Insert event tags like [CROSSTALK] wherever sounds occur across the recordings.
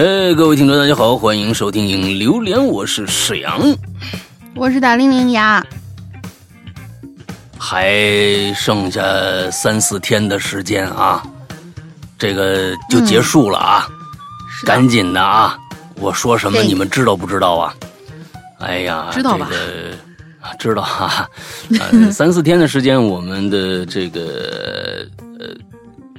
哎，各位听众，大家好，欢迎收听《影榴莲》，我是沈阳，我是大玲玲呀。还剩下三四天的时间啊，这个就结束了啊，赶紧的啊！我说什么你们知道不知道啊？哎呀，知道吧？知道哈。呃，[LAUGHS] 三四天的时间，我们的这个呃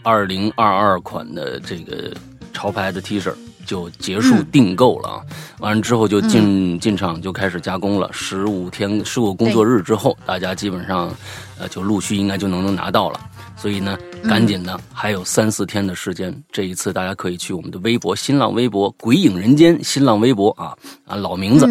二零二二款的这个潮牌的 T 恤。就结束订购了啊！完了之后就进进厂就开始加工了。十五天十五工作日之后，大家基本上呃就陆续应该就能能拿到了。所以呢，赶紧的，还有三四天的时间。这一次大家可以去我们的微博、新浪微博“鬼影人间”新浪微博啊啊老名字。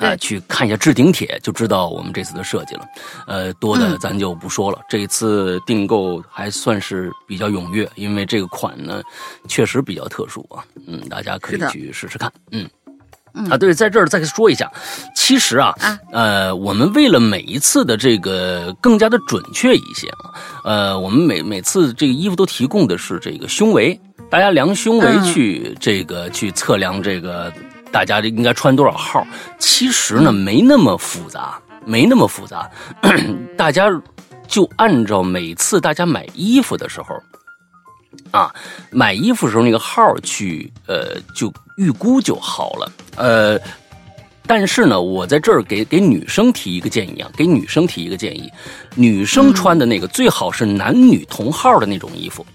哎，去看一下置顶帖，就知道我们这次的设计了。呃，多的咱就不说了。这一次订购还算是比较踊跃，因为这个款呢，确实比较特殊啊。嗯，大家可以去试试看。嗯，啊，对，在这儿再说一下，其实啊，呃，我们为了每一次的这个更加的准确一些啊，呃，我们每每次这个衣服都提供的是这个胸围，大家量胸围去这个去测量这个。大家应该穿多少号？其实呢，没那么复杂，没那么复杂。[CLEARS THROAT] 大家就按照每次大家买衣服的时候，啊，买衣服时候那个号去，呃，就预估就好了。呃，但是呢，我在这儿给给女生提一个建议啊，给女生提一个建议，女生穿的那个最好是男女同号的那种衣服，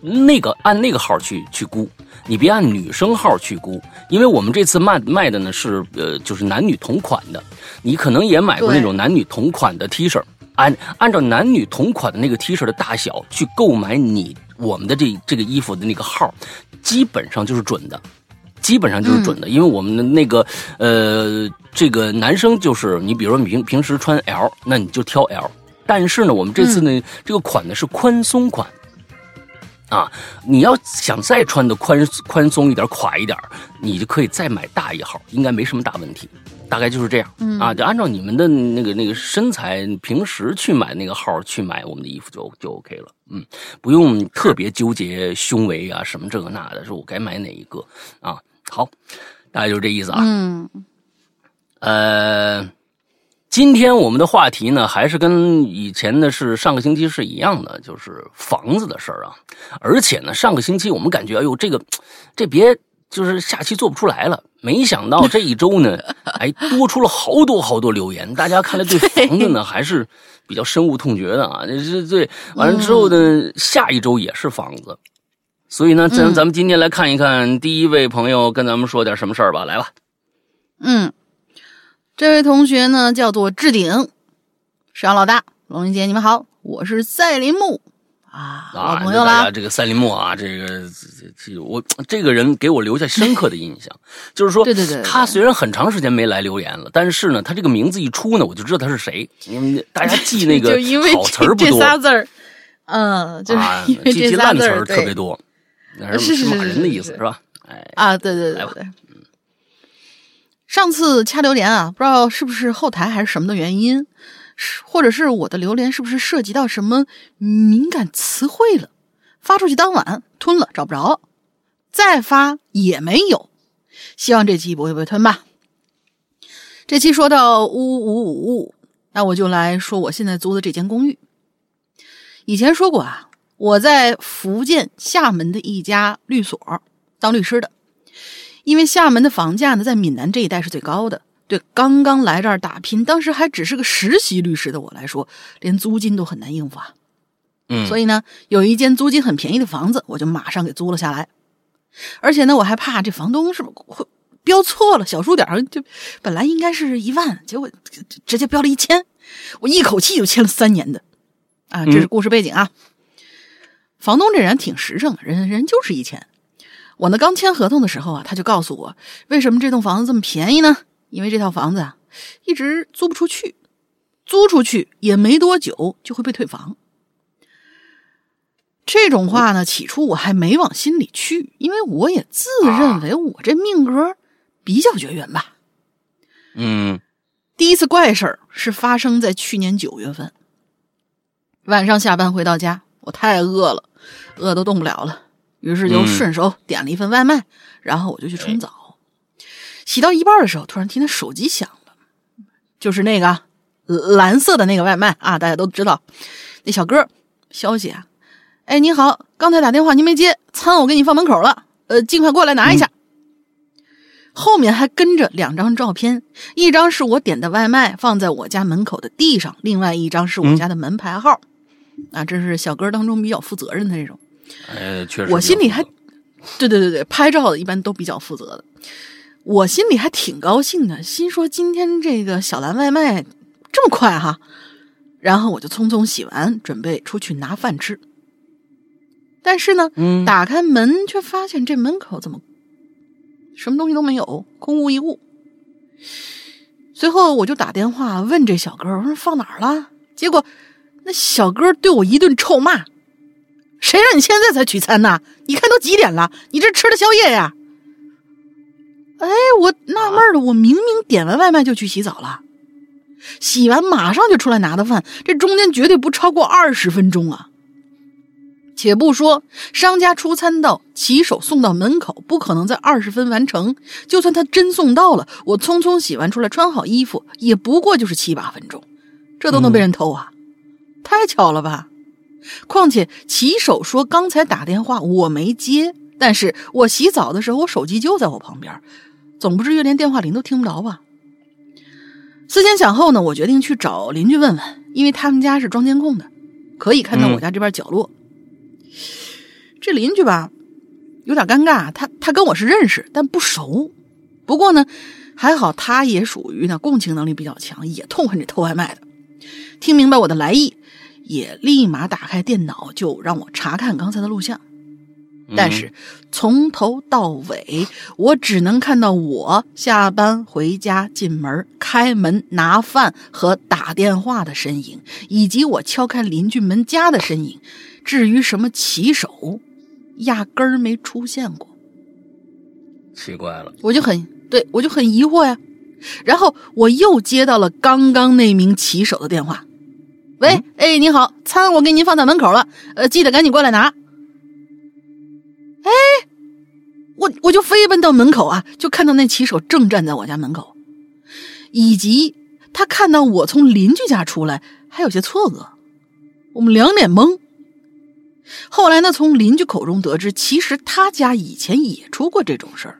那个按那个号去去估。你别按女生号去估，因为我们这次卖卖的呢是呃就是男女同款的，你可能也买过那种男女同款的 T 恤，按按照男女同款的那个 T 恤的大小去购买你我们的这这个衣服的那个号，基本上就是准的，基本上就是准的，因为我们的那个呃这个男生就是你比如说你平平时穿 L，那你就挑 L，但是呢我们这次呢这个款呢是宽松款。啊，你要想再穿的宽宽松一点、垮一点，你就可以再买大一号，应该没什么大问题。大概就是这样啊，就按照你们的那个那个身材，平时去买那个号去买我们的衣服就就 OK 了。嗯，不用特别纠结胸围啊什么这个那的，说我该买哪一个啊？好，大概就是这意思啊。嗯，呃。今天我们的话题呢，还是跟以前的是上个星期是一样的，就是房子的事儿啊。而且呢，上个星期我们感觉，哎呦，这个 [TSK] 这别就是下期做不出来了。没想到这一周呢，哎，[LAUGHS] 多出了好多好多留言。大家看来对房子呢还是比较深恶痛绝的啊。这这完了之后呢，下一周也是房子。所以呢，咱咱们今天来看一看第一位朋友跟咱们说点什么事儿吧，来吧。嗯。这位同学呢，叫做置顶，沈阳老大，龙云姐，你们好，我是赛林木啊，老朋友啦。这个赛林木啊，这个这我这个人给我留下深刻的印象，就是说，对对对，他虽然很长时间没来留言了，但是呢，他这个名字一出呢，我就知道他是谁。因为大家记那个 [LAUGHS] 好词儿不多，这仨字儿，嗯，就是因为这烂词儿特别多，那是骂人的意思是吧？哎啊，对对对对。上次掐榴莲啊，不知道是不是后台还是什么的原因，或者是我的榴莲是不是涉及到什么敏感词汇了？发出去当晚吞了找不着，再发也没有。希望这期不会被吞吧。这期说到呜呜呜呜，那我就来说我现在租的这间公寓。以前说过啊，我在福建厦门的一家律所当律师的。因为厦门的房价呢，在闽南这一带是最高的。对刚刚来这儿打拼，当时还只是个实习律师的我来说，连租金都很难应付啊。嗯，所以呢，有一间租金很便宜的房子，我就马上给租了下来。而且呢，我还怕这房东是不是会标错了，小数点就本来应该是一万，结果直接标了一千，我一口气就签了三年的。啊，这是故事背景啊。房东这人挺实诚，人人就是一千。我呢刚签合同的时候啊，他就告诉我，为什么这栋房子这么便宜呢？因为这套房子啊，一直租不出去，租出去也没多久就会被退房。这种话呢，起初我还没往心里去，因为我也自认为我这命格比较绝缘吧。嗯，第一次怪事儿是发生在去年九月份，晚上下班回到家，我太饿了，饿都动不了了。于是就顺手点了一份外卖，然后我就去冲澡。洗到一半的时候，突然听到手机响了，就是那个蓝色的那个外卖啊，大家都知道，那小哥消息啊，哎，你好，刚才打电话您没接，餐我给你放门口了，呃，尽快过来拿一下。后面还跟着两张照片，一张是我点的外卖放在我家门口的地上，另外一张是我家的门牌号。啊，这是小哥当中比较负责任的这种。哎，确实。我心里还，对对对对，拍照的一般都比较负责的。我心里还挺高兴的，心说今天这个小蓝外卖这么快哈。然后我就匆匆洗完，准备出去拿饭吃。但是呢，打开门却发现这门口怎么？什么东西都没有，空无一物。随后我就打电话问这小哥：“我说放哪儿了？”结果那小哥对我一顿臭骂：“谁让你现在才取餐呢？你看都几点了，你这吃的宵夜呀？”哎，我纳闷了，我明明点完外卖就去洗澡了，洗完马上就出来拿的饭，这中间绝对不超过二十分钟啊！且不说商家出餐到骑手送到门口，不可能在二十分完成。就算他真送到了，我匆匆洗完出来，穿好衣服，也不过就是七八分钟，这都能被人偷啊？太巧了吧！况且骑手说刚才打电话我没接，但是我洗澡的时候我手机就在我旁边，总不至于连电话铃都听不着吧？思前想后呢，我决定去找邻居问问，因为他们家是装监控的，可以看到我家这边角落。这邻居吧，有点尴尬。他他跟我是认识，但不熟。不过呢，还好他也属于呢共情能力比较强，也痛恨这偷外卖的。听明白我的来意，也立马打开电脑，就让我查看刚才的录像。但是从头到尾，我只能看到我下班回家、进门、开门、拿饭和打电话的身影，以及我敲开邻居门家的身影。至于什么骑手？压根儿没出现过，奇怪了，我就很对我就很疑惑呀。然后我又接到了刚刚那名骑手的电话，喂，哎，你好，餐我给您放在门口了，呃，记得赶紧过来拿。哎，我我就飞奔到门口啊，就看到那骑手正站在我家门口，以及他看到我从邻居家出来，还有些错愕，我们两脸懵。后来呢？从邻居口中得知，其实他家以前也出过这种事儿。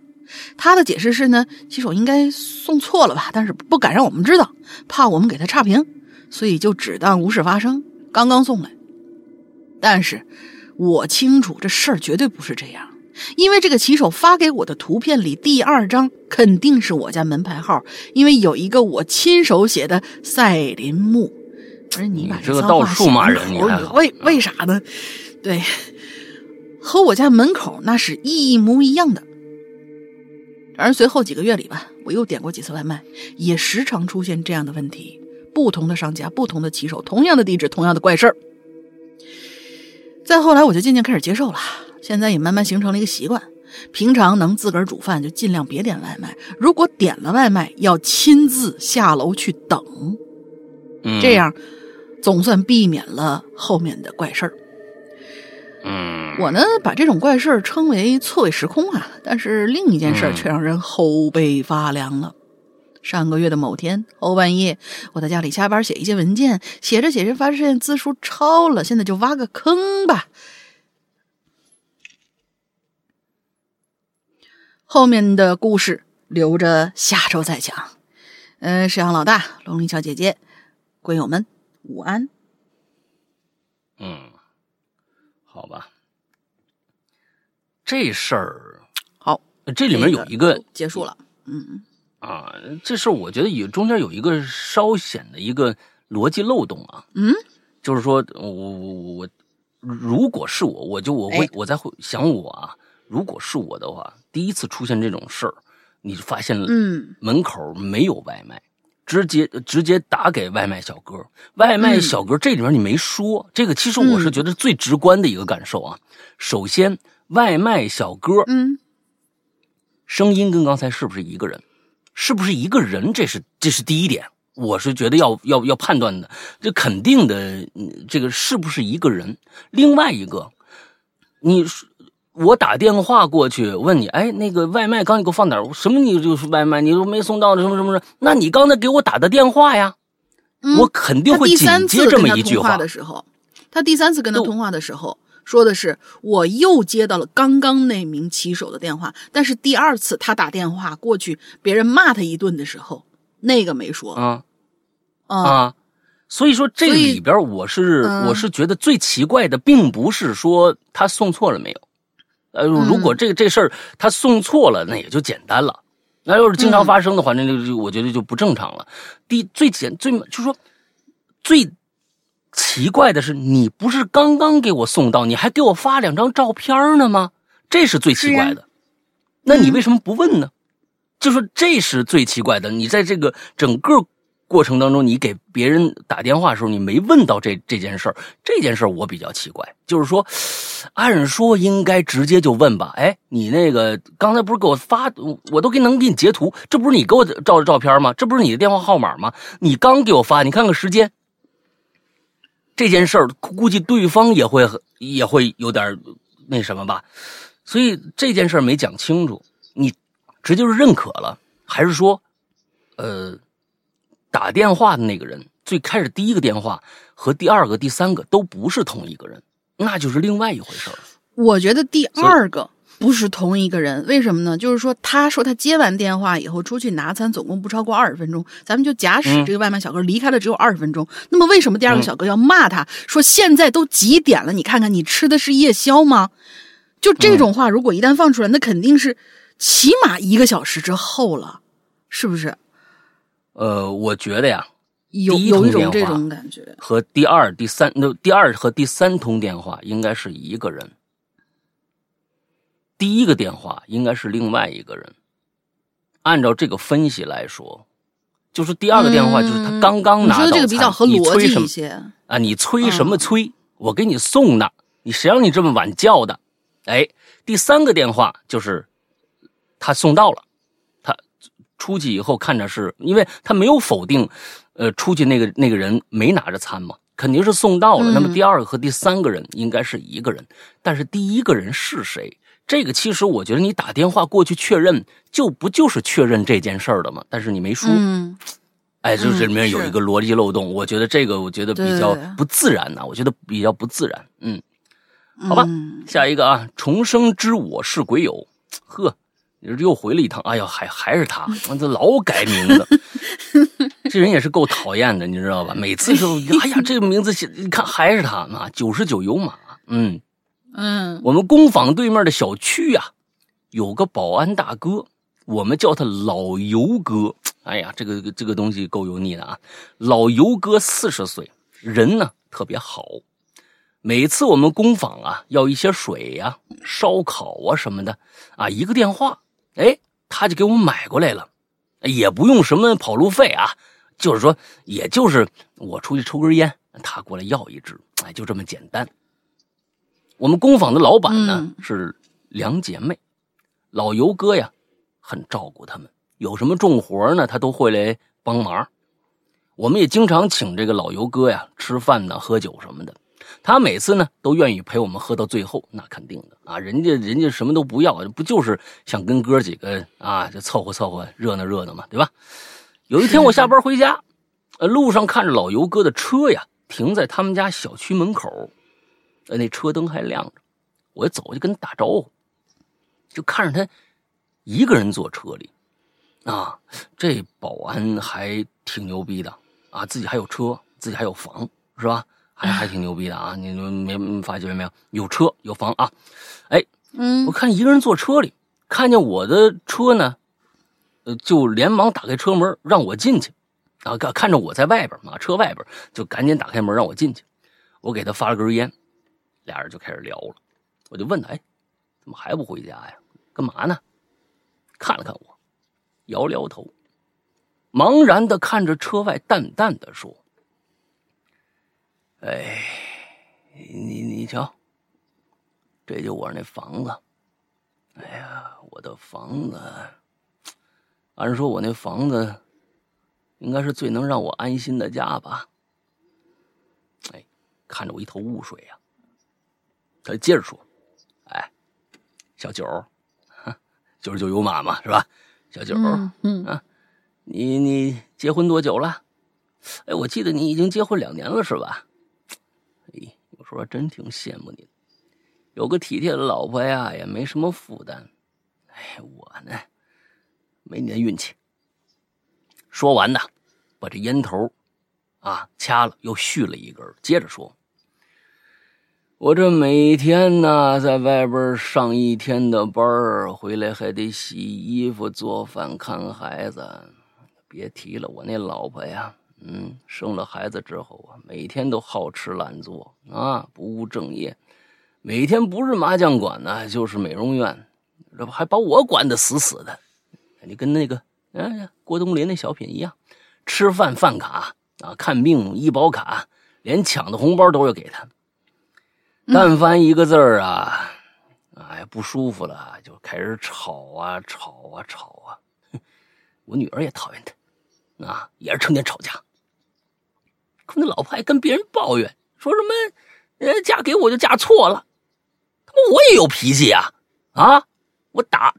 他的解释是呢，骑手应该送错了吧，但是不敢让我们知道，怕我们给他差评，所以就只当无事发生，刚刚送来。但是我清楚这事儿绝对不是这样，因为这个骑手发给我的图片里第二张肯定是我家门牌号，因为有一个我亲手写的赛林木。不是你把这个到处骂人，你为为啥呢？对，和我家门口那是一模一样的。而随后几个月里吧，我又点过几次外卖，也时常出现这样的问题。不同的商家、不同的骑手、同样的地址、同样的怪事儿。再后来，我就渐渐开始接受了，现在也慢慢形成了一个习惯：平常能自个儿煮饭，就尽量别点外卖；如果点了外卖，要亲自下楼去等。这样，总算避免了后面的怪事儿。嗯，我呢把这种怪事儿称为错位时空啊，但是另一件事却让人后背发凉了。上个月的某天后半夜，我在家里加班写一些文件，写着写着发现字数超了，现在就挖个坑吧。后面的故事留着下周再讲。嗯，沈阳老大，龙鳞小姐姐，鬼友们午安。嗯。好吧，这事儿好，这里面有一个结束了，嗯啊，这事儿我觉得有中间有一个稍显的一个逻辑漏洞啊，嗯，就是说我我我如果是我，我就我会我在会想我啊，如果是我的话，第一次出现这种事儿，你就发现了，嗯，门口没有外卖。直接直接打给外卖小哥，外卖小哥这里面你没说，这个其实我是觉得最直观的一个感受啊。首先，外卖小哥，嗯，声音跟刚才是不是一个人？是不是一个人？这是这是第一点，我是觉得要要要判断的，这肯定的，这个是不是一个人？另外一个，你我打电话过去问你，哎，那个外卖刚你给我放哪儿？什么你就是外卖，你都没送到，什么什么什么？那你刚才给我打的电话呀？我肯定会紧接这么一句话的时候，他第三次跟他通话的时候说的是，我又接到了刚刚那名骑手的电话，但是第二次他打电话过去，别人骂他一顿的时候，那个没说啊。啊，所以说这里边我是我是觉得最奇怪的，并不是说他送错了没有，呃，如果这个这事儿他送错了，那也就简单了。那要是经常发生的话，那就就我觉得就不正常了。第最简最就是说，最奇怪的是，你不是刚刚给我送到，你还给我发两张照片呢吗？这是最奇怪的。那你为什么不问呢？就说这是最奇怪的。你在这个整个。过程当中，你给别人打电话的时候，你没问到这这件事儿，这件事儿我比较奇怪。就是说，按说应该直接就问吧。哎，你那个刚才不是给我发，我都给能给你截图，这不是你给我照的照片吗？这不是你的电话号码吗？你刚给我发，你看看时间。这件事儿估计对方也会也会有点那什么吧，所以这件事儿没讲清楚，你直接是认可了，还是说，呃？打电话的那个人，最开始第一个电话和第二个、第三个都不是同一个人，那就是另外一回事儿。我觉得第二个不是同一个人，为什么呢？就是说，他说他接完电话以后出去拿餐，总共不超过二十分钟。咱们就假使这个外卖小哥离开了只有二十分钟，那么为什么第二个小哥要骂他说现在都几点了？你看看你吃的是夜宵吗？就这种话，如果一旦放出来，那肯定是起码一个小时之后了，是不是？呃，我觉得呀，有有一种这种感觉，和第二、第三，那第二和第三通电话应该是一个人，第一个电话应该是另外一个人。按照这个分析来说，就是第二个电话就是他刚刚拿到这个比较合逻辑一些啊，你催什么催？我给你送呢，你谁让你这么晚叫的？哎，第三个电话就是他送到了。他出去以后看着是因为他没有否定，呃，出去那个那个人没拿着餐嘛，肯定是送到了。那么第二个和第三个人应该是一个人，但是第一个人是谁？这个其实我觉得你打电话过去确认，就不就是确认这件事儿的吗？但是你没说，哎，就这里面有一个逻辑漏洞。我觉得这个我觉得比较不自然呐，我觉得比较不自然。嗯，好吧，下一个啊，重生之我是鬼友，呵。又回了一趟，哎呀，还还是他，[LAUGHS] 这老改名字，这人也是够讨厌的，你知道吧？每次都，哎呀，这个名字你看还是他嘛，九十九有马，嗯嗯，我们工坊对面的小区呀，有个保安大哥，我们叫他老油哥。哎呀，这个这个东西够油腻的啊！老油哥四十岁，人呢特别好，每次我们工坊啊要一些水呀、烧烤啊什么的啊，一个电话。哎，他就给我们买过来了，也不用什么跑路费啊，就是说，也就是我出去抽根烟，他过来要一支，哎，就这么简单。我们工坊的老板呢是两姐妹，老尤哥呀很照顾他们，有什么重活呢，他都会来帮忙。我们也经常请这个老尤哥呀吃饭呢、喝酒什么的。他每次呢都愿意陪我们喝到最后，那肯定的啊，人家人家什么都不要，不就是想跟哥几个啊就凑合凑合热闹热闹嘛，对吧？有一天我下班回家，呃，路上看着老尤哥的车呀停在他们家小区门口，呃，那车灯还亮着，我走就跟他打招呼，就看着他一个人坐车里，啊，这保安还挺牛逼的啊，自己还有车，自己还有房，是吧？还还挺牛逼的啊！你们没发觉没有？有车有房啊！哎，嗯，我看一个人坐车里，看见我的车呢，呃，就连忙打开车门让我进去。啊，看看着我在外边嘛，车外边就赶紧打开门让我进去。我给他发了根烟，俩人就开始聊了。我就问他，哎，怎么还不回家呀？干嘛呢？看了看我，摇了摇头，茫然的看着车外，淡淡的说。哎，你你瞧，这就我那房子。哎呀，我的房子，按说我那房子应该是最能让我安心的家吧？哎，看着我一头雾水呀。他接着说：“哎，小九，九十九有马嘛，是吧？小九，嗯啊，你你结婚多久了？哎，我记得你已经结婚两年了，是吧？哎，有时候真挺羡慕你，有个体贴的老婆呀，也没什么负担。哎，我呢，没你的运气。说完呢，把这烟头啊掐了，又续了一根，接着说。我这每天呢，在外边上一天的班，回来还得洗衣服、做饭、看孩子。别提了，我那老婆呀，嗯，生了孩子之后啊，每天都好吃懒做啊，不务正业，每天不是麻将馆呢，就是美容院，这不还把我管得死死的。你跟那个哎郭冬临那小品一样，吃饭饭卡啊，看病医保卡，连抢的红包都要给他。[LAUGHS] 但凡一个字儿啊，哎，不舒服了，就开始吵啊吵啊吵啊。[LAUGHS] 我女儿也讨厌他，啊，也是成天吵架。可那老婆还跟别人抱怨，说什么，呃，嫁给我就嫁错了。我也有脾气呀！啊，我打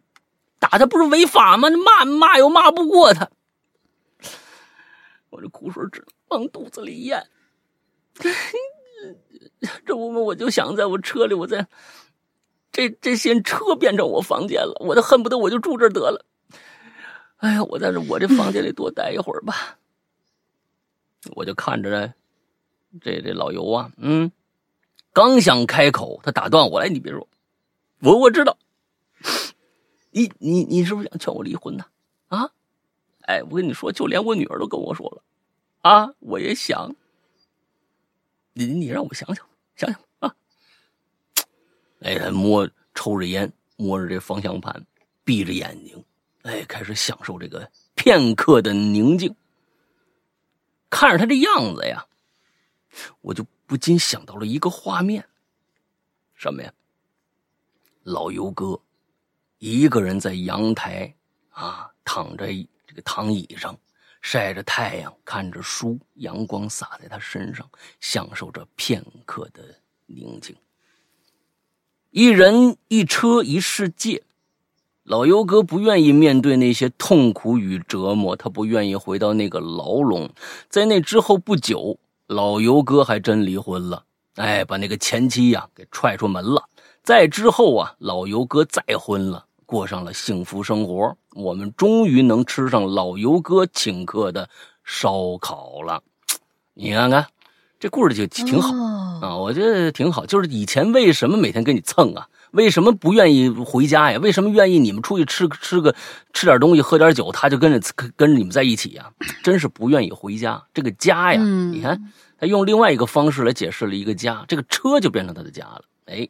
打他不是违法吗？骂骂又骂不过他，我这苦水只能往肚子里咽。[LAUGHS] 这不嘛，我就想在我车里，我在这这些车变成我房间了，我都恨不得我就住这得了。哎呀，我在这我这房间里多待一会儿吧。我就看着这这老尤啊，嗯，刚想开口，他打断我来，你别说，我我知道，你你你是不是想劝我离婚呢？啊？哎，我跟你说，就连我女儿都跟我说了，啊，我也想。你你让我想想想想啊！哎，他摸抽着烟，摸着这方向盘，闭着眼睛，哎，开始享受这个片刻的宁静。看着他这样子呀，我就不禁想到了一个画面，什么呀？老尤哥一个人在阳台啊，躺在这个躺椅上。晒着太阳，看着书，阳光洒在他身上，享受着片刻的宁静。一人一车一世界，老尤哥不愿意面对那些痛苦与折磨，他不愿意回到那个牢笼。在那之后不久，老尤哥还真离婚了，哎，把那个前妻呀给踹出门了。再之后啊，老尤哥再婚了。过上了幸福生活，我们终于能吃上老尤哥请客的烧烤了。[TSK] 你看看，这故事就挺好啊，我觉得挺好。就是以前为什么每天跟你蹭啊？为什么不愿意回家呀？为什么愿意你们出去吃吃个吃点东西、喝点酒，他就跟着跟着你们在一起呀？[TSK] 真是不愿意回家。这个家呀，你看他用另外一个方式来解释了一个家，这个车就变成他的家了。哎。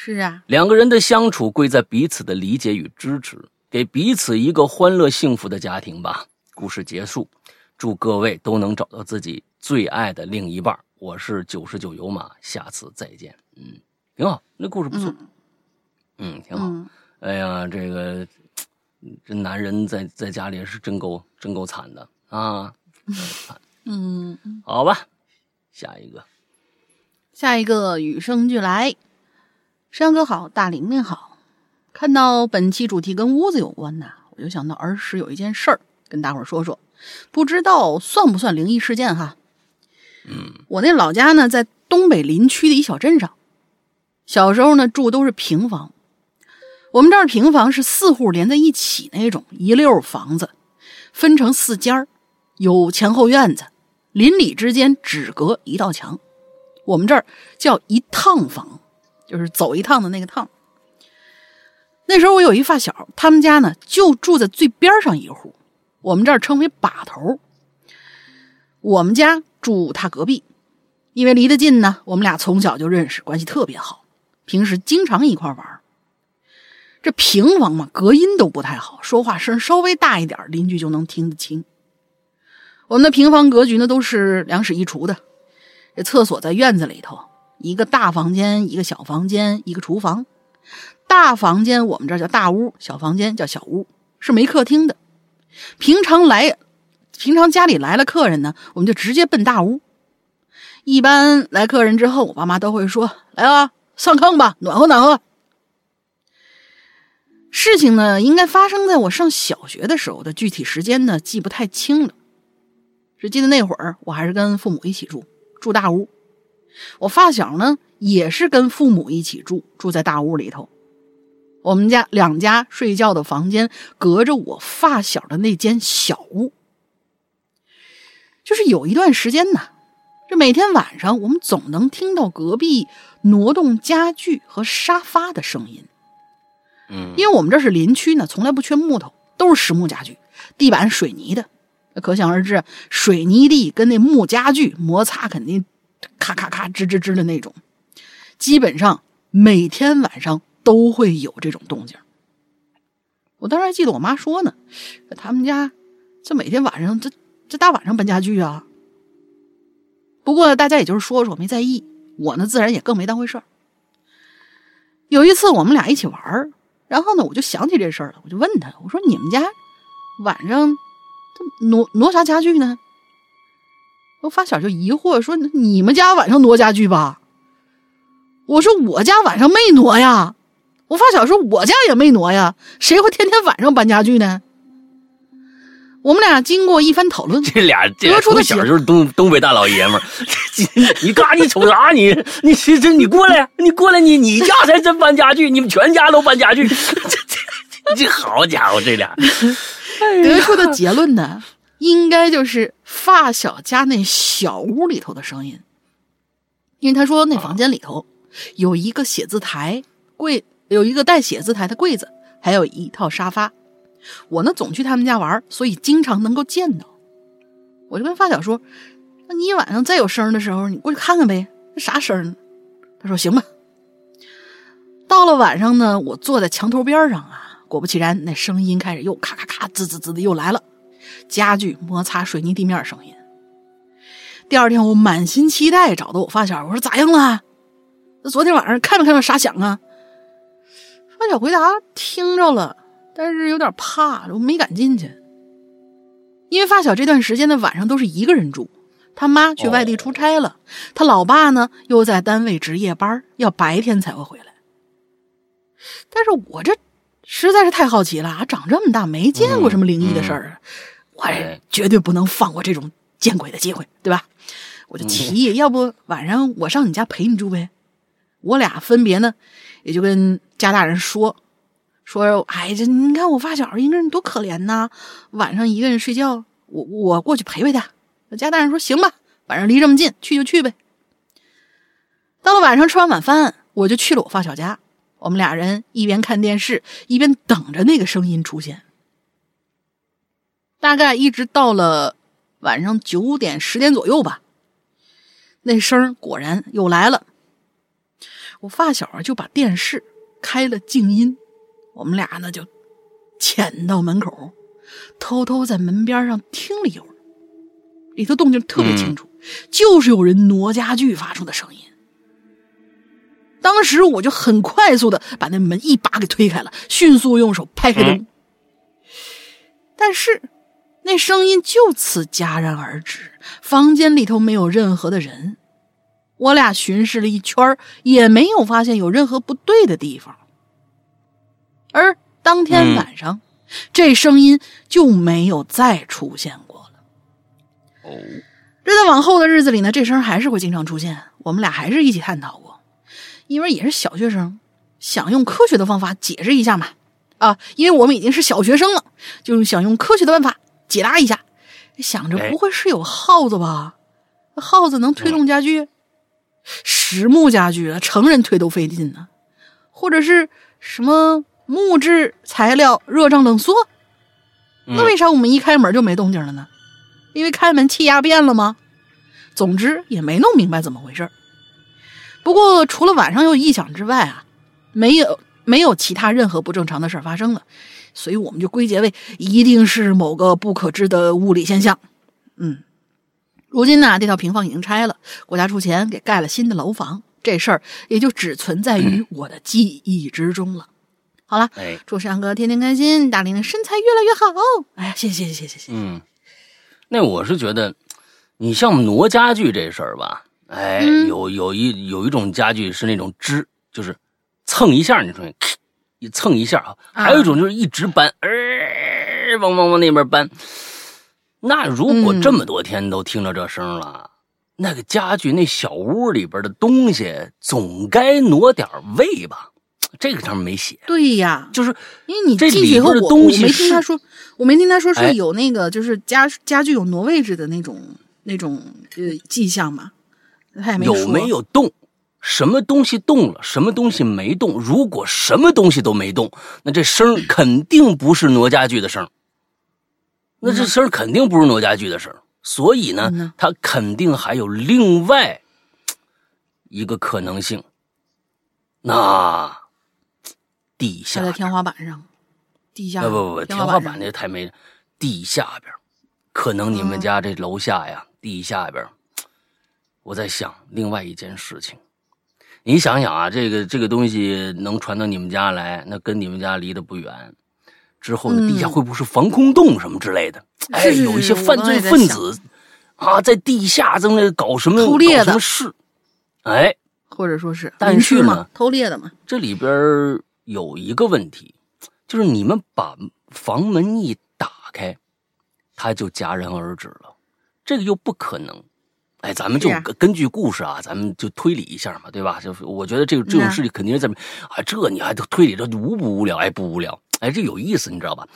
是啊，两个人的相处贵在彼此的理解与支持，给彼此一个欢乐幸福的家庭吧。故事结束，祝各位都能找到自己最爱的另一半。我是九十九油马，下次再见。嗯，挺好，那故事不错。嗯，挺好。哎呀，这个这男人在在家里是真够真够惨的啊。嗯，好吧，下一个，下一个与生俱来。山哥好，大玲玲好。看到本期主题跟屋子有关呐，我就想到儿时有一件事儿，跟大伙儿说说，不知道算不算灵异事件哈。嗯，我那老家呢，在东北林区的一小镇上。小时候呢，住都是平房。我们这儿平房是四户连在一起那种，一溜房子，分成四间儿，有前后院子，邻里之间只隔一道墙。我们这儿叫一趟房。就是走一趟的那个趟。那时候我有一发小，他们家呢就住在最边上一户，我们这儿称为把头。我们家住他隔壁，因为离得近呢，我们俩从小就认识，关系特别好，平时经常一块玩。这平房嘛，隔音都不太好，说话声稍微大一点，邻居就能听得清。我们的平房格局呢都是两室一厨的，这厕所在院子里头。一个大房间，一个小房间，一个厨房。大房间我们这叫大屋，小房间叫小屋，是没客厅的。平常来，平常家里来了客人呢，我们就直接奔大屋。一般来客人之后，我爸妈都会说：“来啊，上炕吧，暖和暖和。”事情呢，应该发生在我上小学的时候的具体时间呢，记不太清了。只记得那会儿我还是跟父母一起住，住大屋。我发小呢，也是跟父母一起住，住在大屋里头。我们家两家睡觉的房间隔着我发小的那间小屋。就是有一段时间呢，这每天晚上我们总能听到隔壁挪动家具和沙发的声音。嗯，因为我们这是林区呢，从来不缺木头，都是实木家具，地板水泥的，可想而知，水泥地跟那木家具摩擦肯定咔咔咔吱吱吱的那种，基本上每天晚上都会有这种动静。我当时还记得我妈说呢，他们家这每天晚上这这大晚上搬家具啊。不过大家也就是说说，没在意，我呢自然也更没当回事儿。有一次我们俩一起玩儿。然后呢，我就想起这事儿了，我就问他：“我说你们家晚上挪挪啥家具呢？”我发小就疑惑说：“你们家晚上挪家具吧？”我说：“我家晚上没挪呀。”我发小说：“我家也没挪呀，谁会天天晚上搬家具呢？”我们俩经过一番讨论，这俩这我小就是东东北大老爷们儿。你干你瞅啥？你你这这你过来，你过来，你你家才真搬家具，你们全家都搬家具。这这这好家伙，这俩 [LAUGHS] 得出的结论呢，应该就是发小家那小屋里头的声音，因为他说那房间里头有一个写字台柜，有一个带写字台的柜子，还有一套沙发。我呢总去他们家玩，所以经常能够见到。我就跟发小说：“那你晚上再有声的时候，你过去看看呗，那啥声？”他说：“行吧。”到了晚上呢，我坐在墙头边上啊，果不其然，那声音开始又咔咔咔、滋滋滋的又来了，家具摩擦水泥地面声音。第二天，我满心期待找到我发小，我说：“咋样了？那昨天晚上看没看到啥响啊？”发小回答：“听着了。”但是有点怕，我没敢进去，因为发小这段时间的晚上都是一个人住，他妈去外地出差了，他老爸呢又在单位值夜班，要白天才会回来。但是我这实在是太好奇了，长这么大没见过什么灵异的事儿，我绝对不能放过这种见鬼的机会，对吧？我就提议，要不晚上我上你家陪你住呗？我俩分别呢，也就跟家大人说。说，哎，这你看我发小一个人多可怜呐，晚上一个人睡觉，我我过去陪陪他。家大人说行吧，晚上离这么近，去就去呗。到了晚上吃完晚饭，我就去了我发小家，我们俩人一边看电视，一边等着那个声音出现。大概一直到了晚上九点十点左右吧，那声果然又来了。我发小就把电视开了静音。我们俩呢就潜到门口，偷偷在门边上听了一会儿，里头动静特别清楚，就是有人挪家具发出的声音。当时我就很快速的把那门一把给推开了，迅速用手拍开灯，但是那声音就此戛然而止，房间里头没有任何的人。我俩巡视了一圈，也没有发现有任何不对的地方。而当天晚上，这声音就没有再出现过了。哦，这在往后的日子里呢，这声还是会经常出现。我们俩还是一起探讨过，因为也是小学生，想用科学的方法解释一下嘛。啊，因为我们已经是小学生了，就想用科学的办法解答一下。想着不会是有耗子吧？耗子能推动家具？实木家具啊成人推都费劲呢。或者是什么？木质材料热胀冷缩，那为啥我们一开门就没动静了呢？因为开门气压变了吗？总之也没弄明白怎么回事不过除了晚上有异响之外啊，没有没有其他任何不正常的事发生了，所以我们就归结为一定是某个不可知的物理现象。嗯，如今呢，这套平房已经拆了，国家出钱给盖了新的楼房，这事儿也就只存在于我的记忆之中了。好了，哎，祝山哥天天开心，大林的身材越来越好。哎呀，谢谢谢谢谢谢。嗯，那我是觉得，你像挪家具这事儿吧，哎，有有一有一种家具是那种支，就是蹭一下，你说一蹭一下啊，还有一种就是一直搬，呃，往往往那边搬。那如果这么多天都听着这声了，那个家具那小屋里边的东西总该挪点位吧？这个上面没写。对呀，就是因为你这进去以后，我东西我没听他说，我没听他说哎是有那个就是家家具有挪位置的那种那种呃迹象嘛，他也没说有没有动？什么东西动了？什么东西没动？如果什么东西都没动，那这声肯定不是挪家具的声儿。那这事儿肯定不是挪家具的事儿。所以呢嗯呐，它肯定还有另外一个可能性。那地下在天花板上，地下啊不不不，天花板那太没，地下边儿可能你们嗯家这楼下呀，地下边儿我在想另外一件事情。你想想啊，这个这个东西能传到你们家来，那跟你们家离得不远。之后呢，嗯地下会不会是防空洞什么之类的？哎，有一些犯罪分子啊，在地下正在搞什么偷猎的么事？哎，或者说是但是嘛呢，偷猎的嘛，这里边有一个问题，就是你们把房门一打开，他就戛然而止了，这个又不可能。哎，咱们就根根据故事啊，咱们就推理一下嘛，对吧？就是我觉得这个这种事情肯定是在啊，这你还推理，这无不无聊？哎，不无聊，哎，这有意思，你知道吧？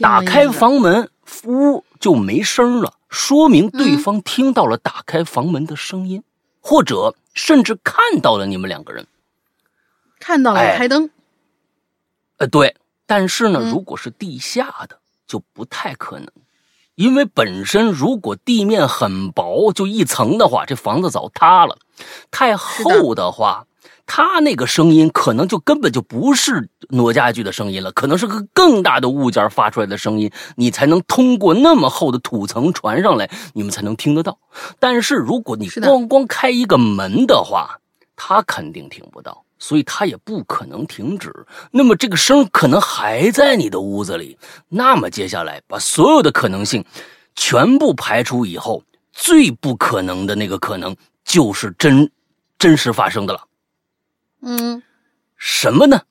打开房门，屋就没声了，说明对嗯。方听到了打开房门的声音，或者甚至看到了你们两个人。看到了开灯，呃，对，但是呢，嗯。如果是地下的，就不太可能，因为本身如果地面很薄，就一层的话，这房子早塌了；太厚的话，它那个声音可能就根本就不是挪家具的声音了，可能是个更大的物件发出来的声音，你才能通过那么厚的土层传上来，你们才能听得到。但是如果你光光开一个门的话，他肯定听不到，所以他也不可能停止。那么这个声可能还在你的屋子里。那么接下来把所有的可能性全部排除以后，最不可能的那个可能就是真真实发生的了。嗯，什么呢？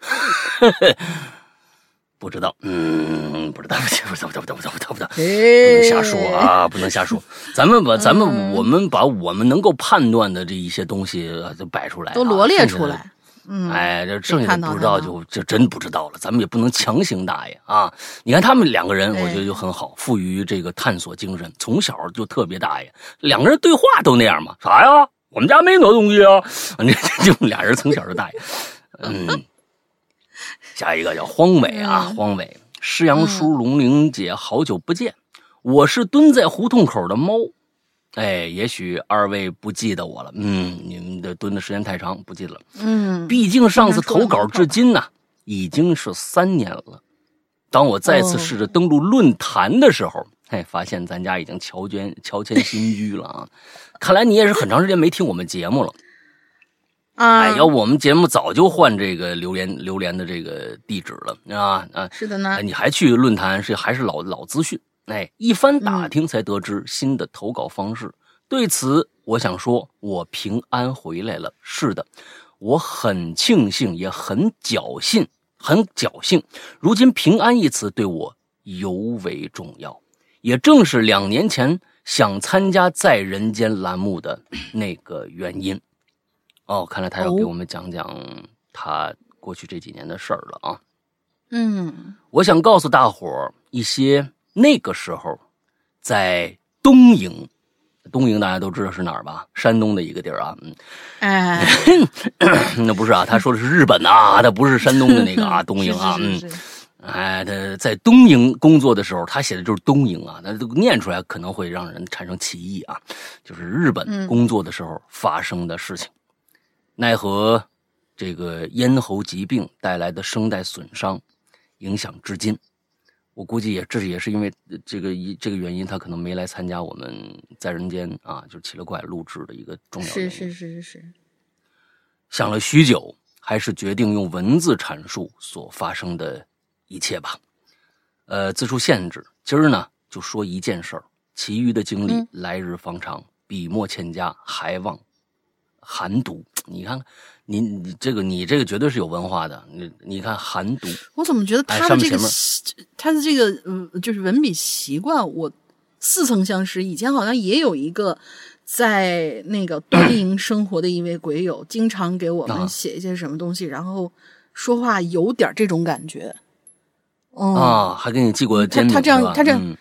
[LAUGHS] 不知道，嗯，[LAUGHS] 不知道，不知道，不知道，不知道，不知道，不知道，不知道，不能瞎说啊，不能瞎说。[LAUGHS] 咱们把咱们嗯我们把我们能够判断的这一些东西呃都摆出来啊，都罗列出来，嗯，哎，这剩下的不知道就就真不知道了，咱们也不能强行大爷啊。你看他们两个人，我觉得就很好，富于这个探索精神，从小就特别大爷。两个人对话都那样嘛？啥呀？我们家没挪东西啊！这 [LAUGHS] 就俩人从小就大爷。嗯，下一个叫荒伟啊，嗯荒伟，施阳叔、龙玲姐，好久不见，我是蹲在胡同口的猫。哎，也许二位不记得我了，嗯，你们的蹲的时间太长，不记得了。嗯，毕竟上次投稿至今呢，已经是三年了。当我再次试着登录论坛的时候，嘿，发现咱家已经乔迁乔迁新居了啊！看来你也是很长时间没听我们节目了。啊，哎，要不我们节目早就换这个留言留言的这个地址了啊啊！是的呢哎，你还去论坛是还是老老资讯？哎，一番打听才得知新的投稿方式。对此，我想说，我平安回来了。是的，我很庆幸，也很侥幸，很侥幸。如今“平安”一词对我尤为重要，也正是两年前想参加《在人间》栏目的那个原因。哦，看来他要给哦我们讲讲他过去这几年的事儿了啊。嗯我想告诉大伙儿一些那个时候在东营，东营大家都知道是哪儿吧？山东的一个地儿啊，嗯，哎，[COUGHS] 那不是啊，他说的是日本啊，他不是山东的那个啊，[LAUGHS] 东营啊，嗯，是是是哎，他在东营工作的时候，他写的就是东营啊，那都念出来可能会让人产生歧义啊，就是日本嗯工作的时候发生的事情。奈何这个咽喉疾病带来的声带损伤，影响至今。我估计也这也是因为呃这个一这个原因，他可能没来参加我们在人间啊，就是奇了怪录制的一个重要原因。是是是是是，想了许久，还是决定用文字阐述所发生的一切吧。呃，字数限制，今儿呢就说一件事儿，其余的经历嗯来日方长，笔墨欠佳，还望寒读。你看看，你你这个你这个绝对是有文化的。你你看寒毒，我怎么觉得哎他的这个他的这个嗯，就是文笔习惯，我似曾相识。以前好像也有一个在那个端营 [CLEARS THROAT] 生活的一位鬼友，经常给我啊们写一些什么东西，然后说话有点这种感觉。哦、啊，还给你寄过煎饼他这样他这样嗯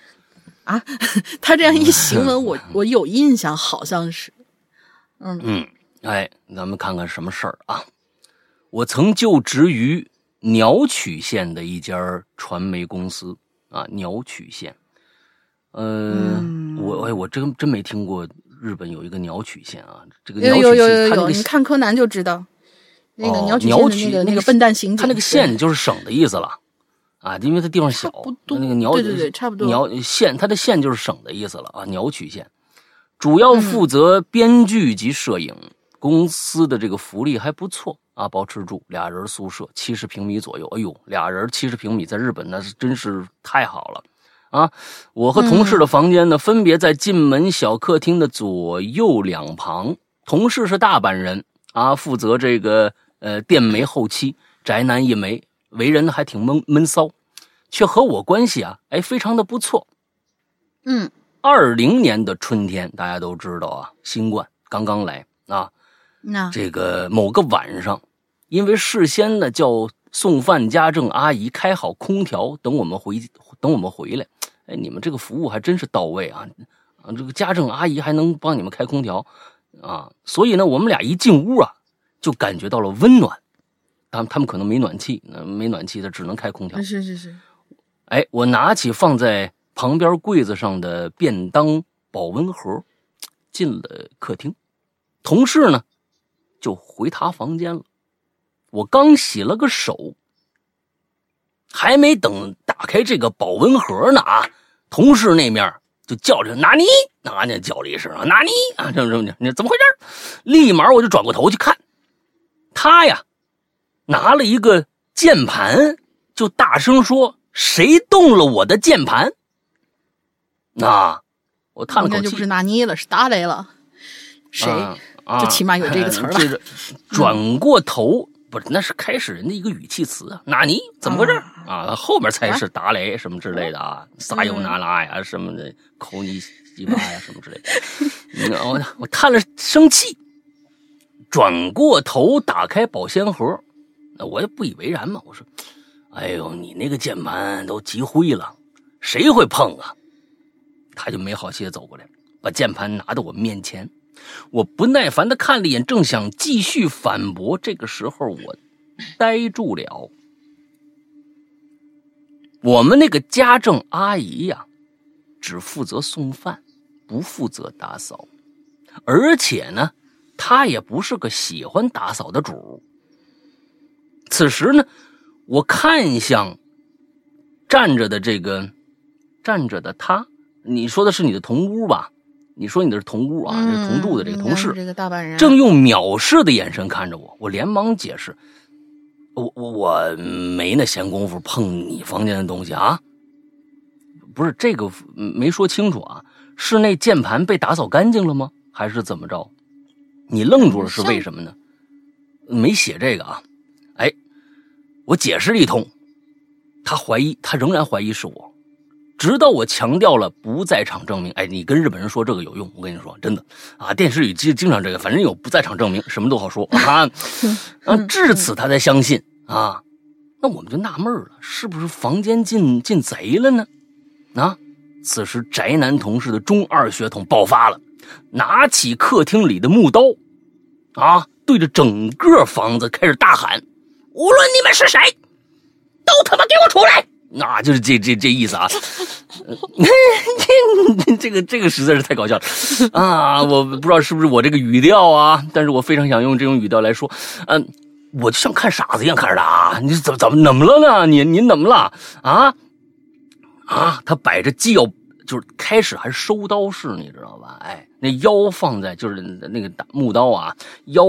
他这样一行文，我 [LAUGHS] 我有印象，好像是。嗯嗯，哎，咱们看看什么事儿啊？我曾就职于鸟取县的一家传媒公司啊，鸟取县。呃，嗯我哎，我真真没听过日本有一个鸟取县啊。这个有鸟取有有有有，你看柯南就知道，那个哦鸟取鸟县那个笨蛋刑警，他那个县就是省的意思了啊，因为它地方小那个鸟对对对差不多鸟县，它的县就是省的意思了啊，鸟取县，主要负责编剧及摄影，公司的这个福利还不错啊，包吃住，俩人宿舍，七十平米左右，哎呦，俩人七十平米，在日本那是真是太好了。啊，我和同事的房间呢，分别在进门小客厅的左右两旁。同事是大阪人啊，负责这个呃电媒后期，宅男一枚，为人呢还挺闷闷骚，却和我关系啊，哎，非常的不错。嗯二零年的春天，大家都知道啊，新冠刚刚来啊，那这个某个晚上，因为事先呢叫送饭家政阿姨开好空调，等我们回等我们回来，哎，你们这个服务还真是到位啊！啊，这个家政阿姨还能帮你们开空调啊，所以呢，我们俩一进屋啊，就感觉到了温暖。他们他们可能没暖气，那没暖气，他只能开空调。是是是，哎，我拿起放在旁边柜子上的便当保温盒，进了客厅。同事呢，就回他房间了。我刚洗了个手，还没等打开这个保温盒呢啊，同事那面就叫着“纳尼”，啊，那叫了一声啊，“纳尼”啊，这这这这怎么回事？立马我就转过头去看，他呀拿了一个键盘，就大声说：“谁动了我的键盘？”那我叹了口气应该就不是，纳尼了，是达雷了。谁？啊啊就起码有这个 [LAUGHS] 词儿了这个转过头，不是，那是开始人的一个语气词啊。纳尼？怎么回事啊？后面才是达雷什么之类的啊，撒尤那拉呀什么的，口你鸡巴呀什么之类的。[LAUGHS] 嗯我我叹了生气，转过头打开保鲜盒，我也不以为然嘛。我说：“哎呦，你那个键盘都积灰了，谁会碰啊？”他就没好气的走过来，把键盘拿到我面前。我不耐烦的看了一眼，正想继续反驳，这个时候我呆住了。我们那个家政阿姨呀，只负责送饭，不负责打扫，而且呢，她也不是个喜欢打扫的主。此时呢，我看向站着的这个站着的他，你说的是你的同屋吧？你说你的是同屋啊，嗯是同住的这个同事这个大半人正用藐视的眼神看着我，我连忙解释：“我我我没那闲工夫碰你房间的东西啊，不是这个没说清楚啊，是那键盘被打扫干净了吗？还是怎么着？你愣住了是为什么呢？没写这个啊，哎，我解释了一通，他怀疑，他仍然怀疑是我。”直到我强调了不在场证明，哎，你跟日本人说这个有用，我跟你说，真的啊，电视里经经常这个，反正有不在场证明，什么都好说啊。啊，至此他才相信啊。那我们就纳闷了，是不是房间进进贼了呢？啊，此时宅男同事的中二血统爆发了，拿起客厅里的木刀，啊，对着整个房子开始大喊：“无论你们是谁，都他妈给我出来！”那、就是这这这意思啊，这 [LAUGHS] 这个这个实在是太搞笑了啊！我不知道是不是我这个语调啊，但是我非常想用这种语调来说，嗯、我就像看傻子一样看着他啊！你怎么怎么怎么了呢？你你怎么了啊？啊！他摆着既要就是开始还是收刀式，你知道吧？哎，那腰放在就是那个大木刀啊，腰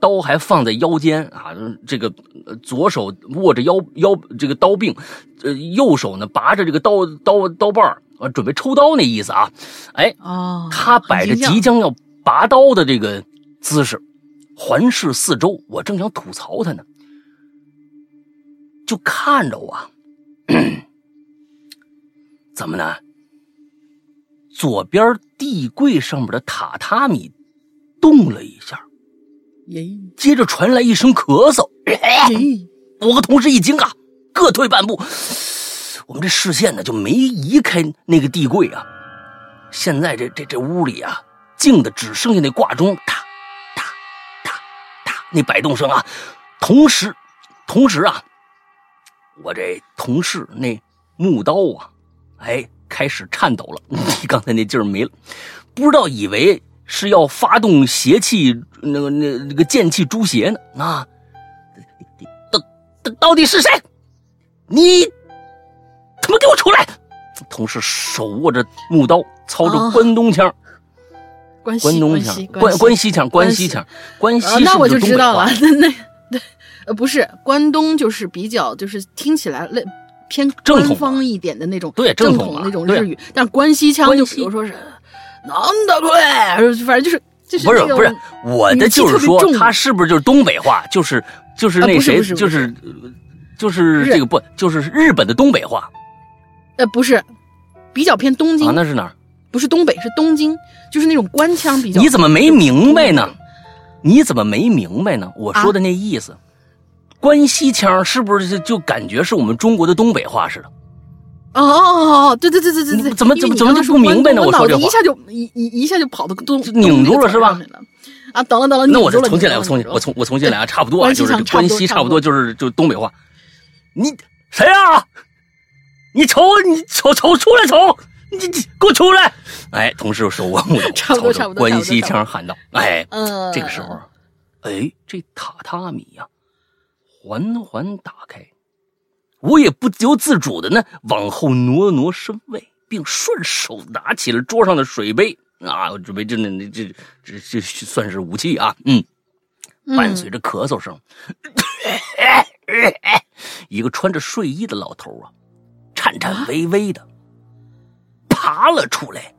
刀还放在腰间啊，这个呃左手握着腰腰这个刀柄，呃，右手呢拔着这个刀刀刀把儿啊，准备抽刀那意思啊。哎，哦，他摆着即将要拔刀的这个姿势，环视四周，我正想吐槽他呢，就看着我，[CLEARS THROAT] 怎么呢？左边地柜上面的榻榻米动了一下，接着传来一声咳嗽，我和同事一惊啊，各退半步。我们这视线呢就没移开那个地柜啊。现在这这这屋里啊，静的只剩下那挂钟，哒哒哒哒那摆动声啊。同时，同时啊，我这同事那木刀啊，哎。开始颤抖了，[LAUGHS] 你刚才那劲儿没了，不知道以为是要发动邪气，那个那那个剑气诛邪呢啊！到到到底是谁？你他妈给我出来！同时手握着木刀，操着关东腔，关关东腔，关关西腔，关西腔，关西那我就知道了，[LAUGHS] 那那对，呃，不是关东，就是比较，就是听起来类。偏官方一点的那种，对正统那种日语，但关西腔就比如说是难得贵，反正就是就是不是不是我的就是说他是不是就是东北话，就是就是那谁就是就是这个不就是日本的东北话？呃，不是，比较偏东京啊，那是哪儿？不是东北，是东京，就是那种官腔比较。你怎么没明白呢？你怎么没明白呢？我说的那意思。关西腔是不是就就感觉是我们中国的东北话似的？哦哦哦哦，对对对对对对，怎么怎么怎么就不明白呢？我说这话一下就一一一下就跑到东拧住了是吧？啊，等了等了，那我重新来，我重新我重我重新来啊，差不多啊，就是关西差不多就是就东北话。你谁啊？你瞅你瞅瞅出来瞅，你你给我出来！哎，同事手握木头，操着关西腔喊道：“哎，这个时候，哎，这榻榻米呀。”缓缓打开，我也不由自主的呢往后挪了挪身位，并顺手拿起了桌上的水杯啊，我准备真的这这这算是武器啊，嗯，伴随着咳嗽声，一个穿着睡衣的老头啊，颤颤巍巍的爬了出来。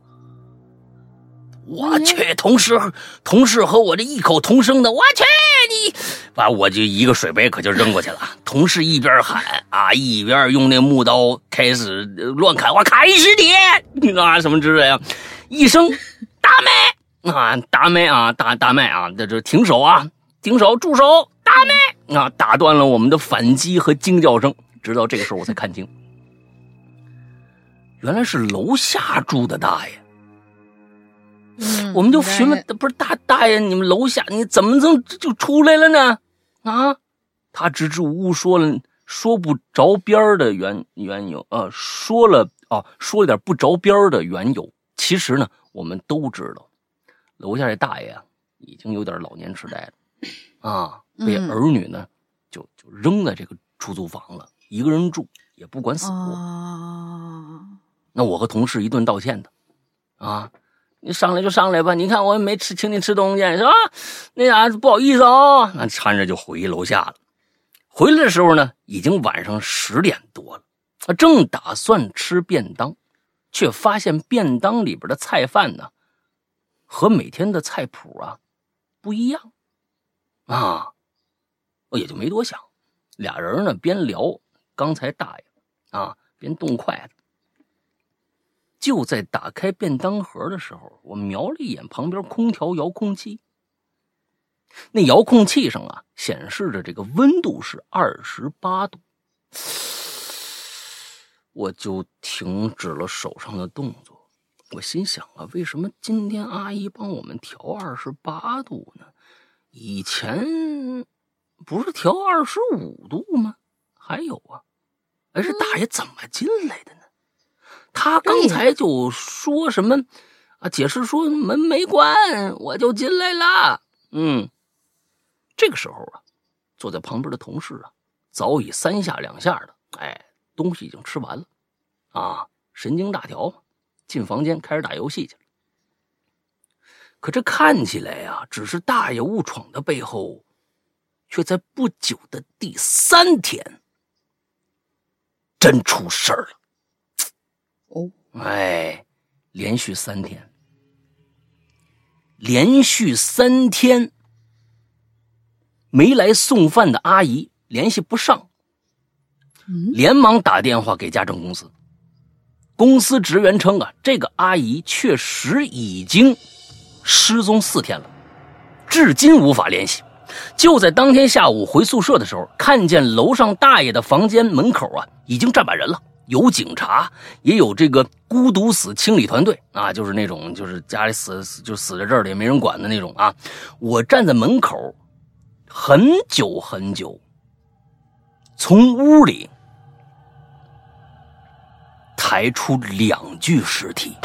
我去，同事，同事和我这异口同声的，我去你，把我就一个水杯可就扔过去了。同事一边喊啊，一边用那木刀开始乱砍，我砍死你 [LAUGHS] 啊什么之类啊，一声大麦啊，大麦啊，大大麦啊，这这停手啊，停手，住手，大麦啊，打断了我们的反击和惊叫声。直到这个时候我才看清，原来是楼下住的大爷。我们就询问，不是大大爷，你们楼下你怎么能就出来了呢？啊，他支支吾吾说了说不着边的缘缘由，呃，说了哦，说了点不着边的缘由。其实呢，我们都知道，楼下这大爷啊，已经有点老年痴呆了，啊，被儿女呢就就扔在这个出租房了，一个人住也不管死活。那我和同事一顿道歉的，啊。你上来就上来吧，你看我也没吃，请你吃东西是吧？那啥不好意思啊，那搀着就回楼下了。回来的时候呢，已经晚上十点多了，他正打算吃便当，却发现便当里边的菜饭呢，和每天的菜谱啊不一样啊，我也就没多想。俩人呢边聊刚才大爷啊，边动筷子。就在打开便当盒的时候，我瞄了一眼旁边空调遥控器，那遥控器上啊显示着这个温度是二十八度，我就停止了手上的动作。我心想啊，为什么今天阿姨帮我们调二十八度呢？以前不是调二十五度吗？还有啊，哎，这大爷怎么进来的呢？他刚才就说什么啊？解释说门没关，我就进来了。嗯，这个时候啊，坐在旁边的同事啊，早已三下两下的，哎，东西已经吃完了，啊，神经大条，进房间开始打游戏去了。可这看起来呀，只是大爷误闯的背后，却在不久的第三天，真出事儿了。哦，哎，连续三天，连续三天，没来送饭的阿姨联系不上，连忙打电话给家政公司。公司职员称啊，这个阿姨确实已经失踪四天了，至今无法联系。就在当天下午回宿舍的时候，看见楼上大爷的房间门口啊，已经站满人了，有警察，也有这个孤独死清理团队啊，就是那种就是家里死就死在这里也没人管的那种啊。我站在门口很久很久，从屋里。抬出两具尸体，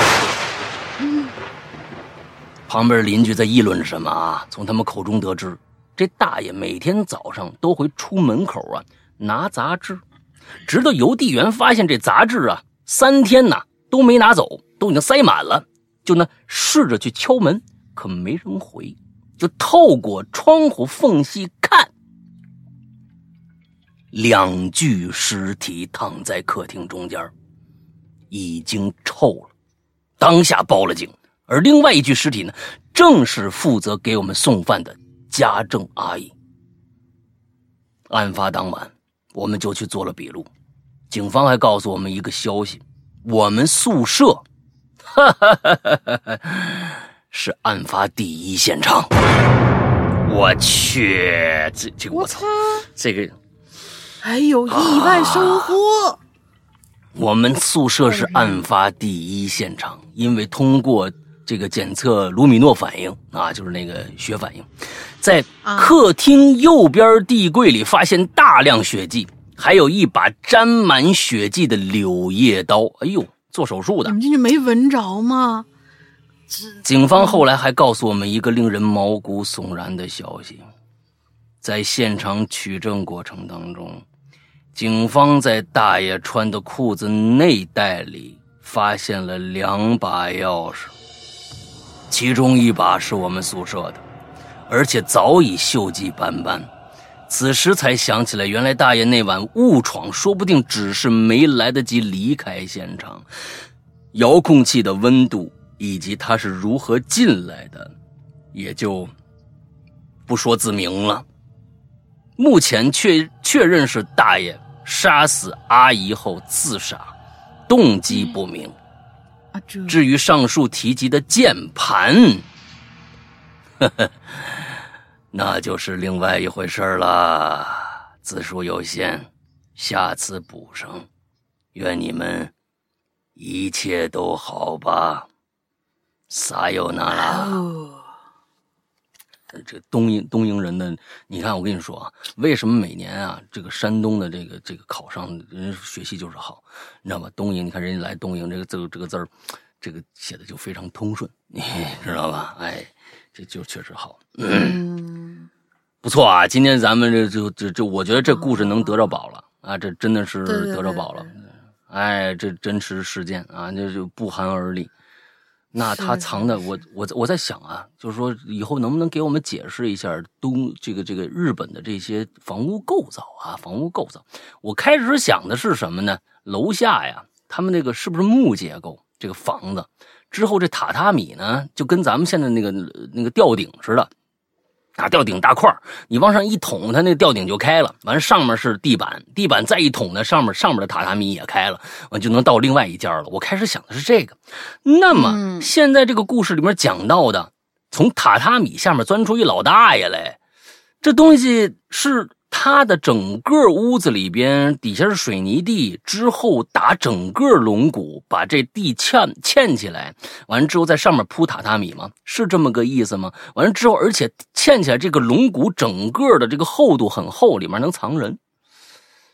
旁边邻居在议论着什么啊？从他们口中得知，这大爷每天早上都会出门口啊拿杂志，直到邮递员发现这杂志啊三天呐都没拿走，都已经塞满了，就那试着去敲门，可没人回，就透过窗户缝隙看，两具尸体躺在客厅中间。已经臭了，当下报了警。而另外一具尸体呢，正是负责给我们送饭的家政阿姨。案发当晚，我们就去做了笔录。警方还告诉我们一个消息：我们宿舍，哈哈哈哈哈，是案发第一现场。我去，这这个我操，这个还有意外收获。我们宿舍是案发第一现场，因为通过这个检测卢米诺反应啊，就是那个血反应，在客厅右边地柜里发现大量血迹，还有一把沾满血迹的柳叶刀。哎呦，做手术的！你们进去没闻着吗？警方后来还告诉我们一个令人毛骨悚然的消息，在现场取证过程当中。警方在大爷穿的裤子内袋里发现了两把钥匙，其中一把是我们宿舍的，而且早已锈迹斑斑。此时才想起来，原来大爷那晚误闯，说不定只是没来得及离开现场。遥控器的温度以及他是如何进来的，也就不说自明了。目前确确认是大爷杀死阿姨后自杀，动机不明。至于上述提及的键盘，呵呵，那就是另外一回事了。字数有限，下次补上。愿你们一切都好吧。撒有那拉。这东营东营人的，你看，我跟你说啊，为什么每年啊，这个山东的这个这个考上人学习就是好，你知道吗？东营，你看人家来东营，这个字这个字儿，这个写的就非常通顺，[LAUGHS] 你知道吧？哎，这就确实好，嗯，[CLEARS THROAT] 不错啊。今天咱们这就就就，我觉得这故事能得着宝了啊，这真的是得着宝了，哎，这真实事件啊，这就不寒而栗。那他藏的，我我我在想啊，就是说以后能不能给我们解释一下东这个这个日本的这些房屋构造啊，房屋构造。我开始想的是什么呢？楼下呀，他们那个是不是木结构这个房子？之后这榻榻米呢，就跟咱们现在那个那个吊顶似的。啊，吊顶大块你往上一捅，它那吊顶就开了。完了，上面是地板，地板再一捅呢，上面上面的榻榻米也开了，完就能到另外一间了。我开始想的是这个。那么现在这个故事里面讲到的，从榻榻米下面钻出一老大爷来，这东西是。他的整个屋子里边底下是水泥地，之后打整个龙骨，把这地嵌嵌起来，完了之后在上面铺榻榻米吗？是这么个意思吗？完了之后，而且嵌起来这个龙骨整个的这个厚度很厚，里面能藏人，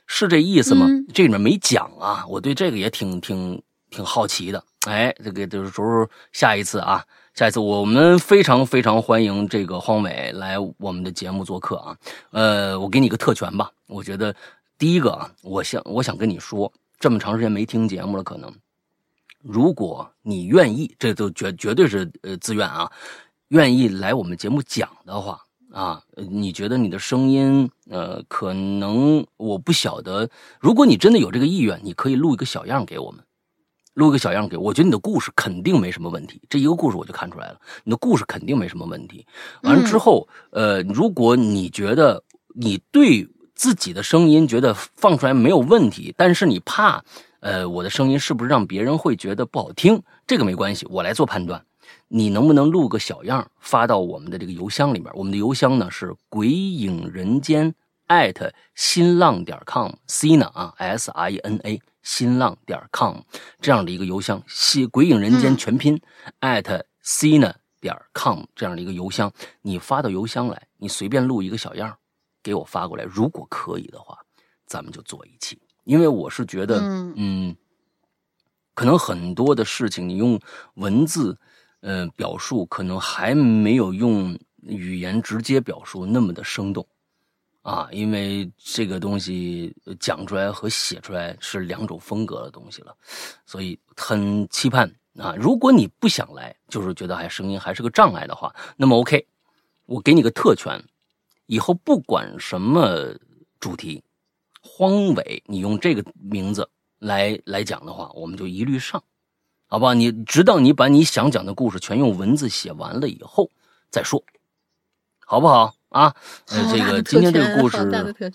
是这意思吗？这里面没讲啊，我对这个也挺挺挺好奇的。哎，这个就是说下一次啊。下一次我们非常非常欢迎这个荒伟来我们的节目做客啊！呃，我给你个特权吧。我觉得第一个啊，我想我想跟你说，这么长时间没听节目了，可能如果你愿意，这都绝绝对是呃自愿啊，愿意来我们节目讲的话啊，你觉得你的声音呃，可能我不晓得，如果你真的有这个意愿，你可以录一个小样给我们。录个小样给我，觉得你的故事肯定没什么问题。这一个故事我就看出来了，你的故事肯定没什么问题。完了之后，呃，如果你觉得你对自己的声音觉得放出来没有问题，但是你怕，呃，我的声音是不是让别人会觉得不好听？这个没关系，我来做判断。你能不能录个小样发到我们的这个邮箱里面？我们的邮箱呢是鬼影人间艾特新浪点 com，Sina 啊，S I N A。新浪点 com 这样的一个邮箱，西鬼影人间全拼 at c i n a 点 com 这样的一个邮箱，你发到邮箱来，你随便录一个小样给我发过来。如果可以的话，咱们就做一期。因为我是觉得，嗯，可能很多的事情你用文字，呃，表述可能还没有用语言直接表述那么的生动。啊，因为这个东西讲出来和写出来是两种风格的东西了，所以很期盼啊。如果你不想来，就是觉得还声音还是个障碍的话，那么 OK，我给你个特权，以后不管什么主题，荒伟，你用这个名字来来讲的话，我们就一律上，好吧？你直到你把你想讲的故事全用文字写完了以后再说，好不好？啊，呃，这个今天这个故事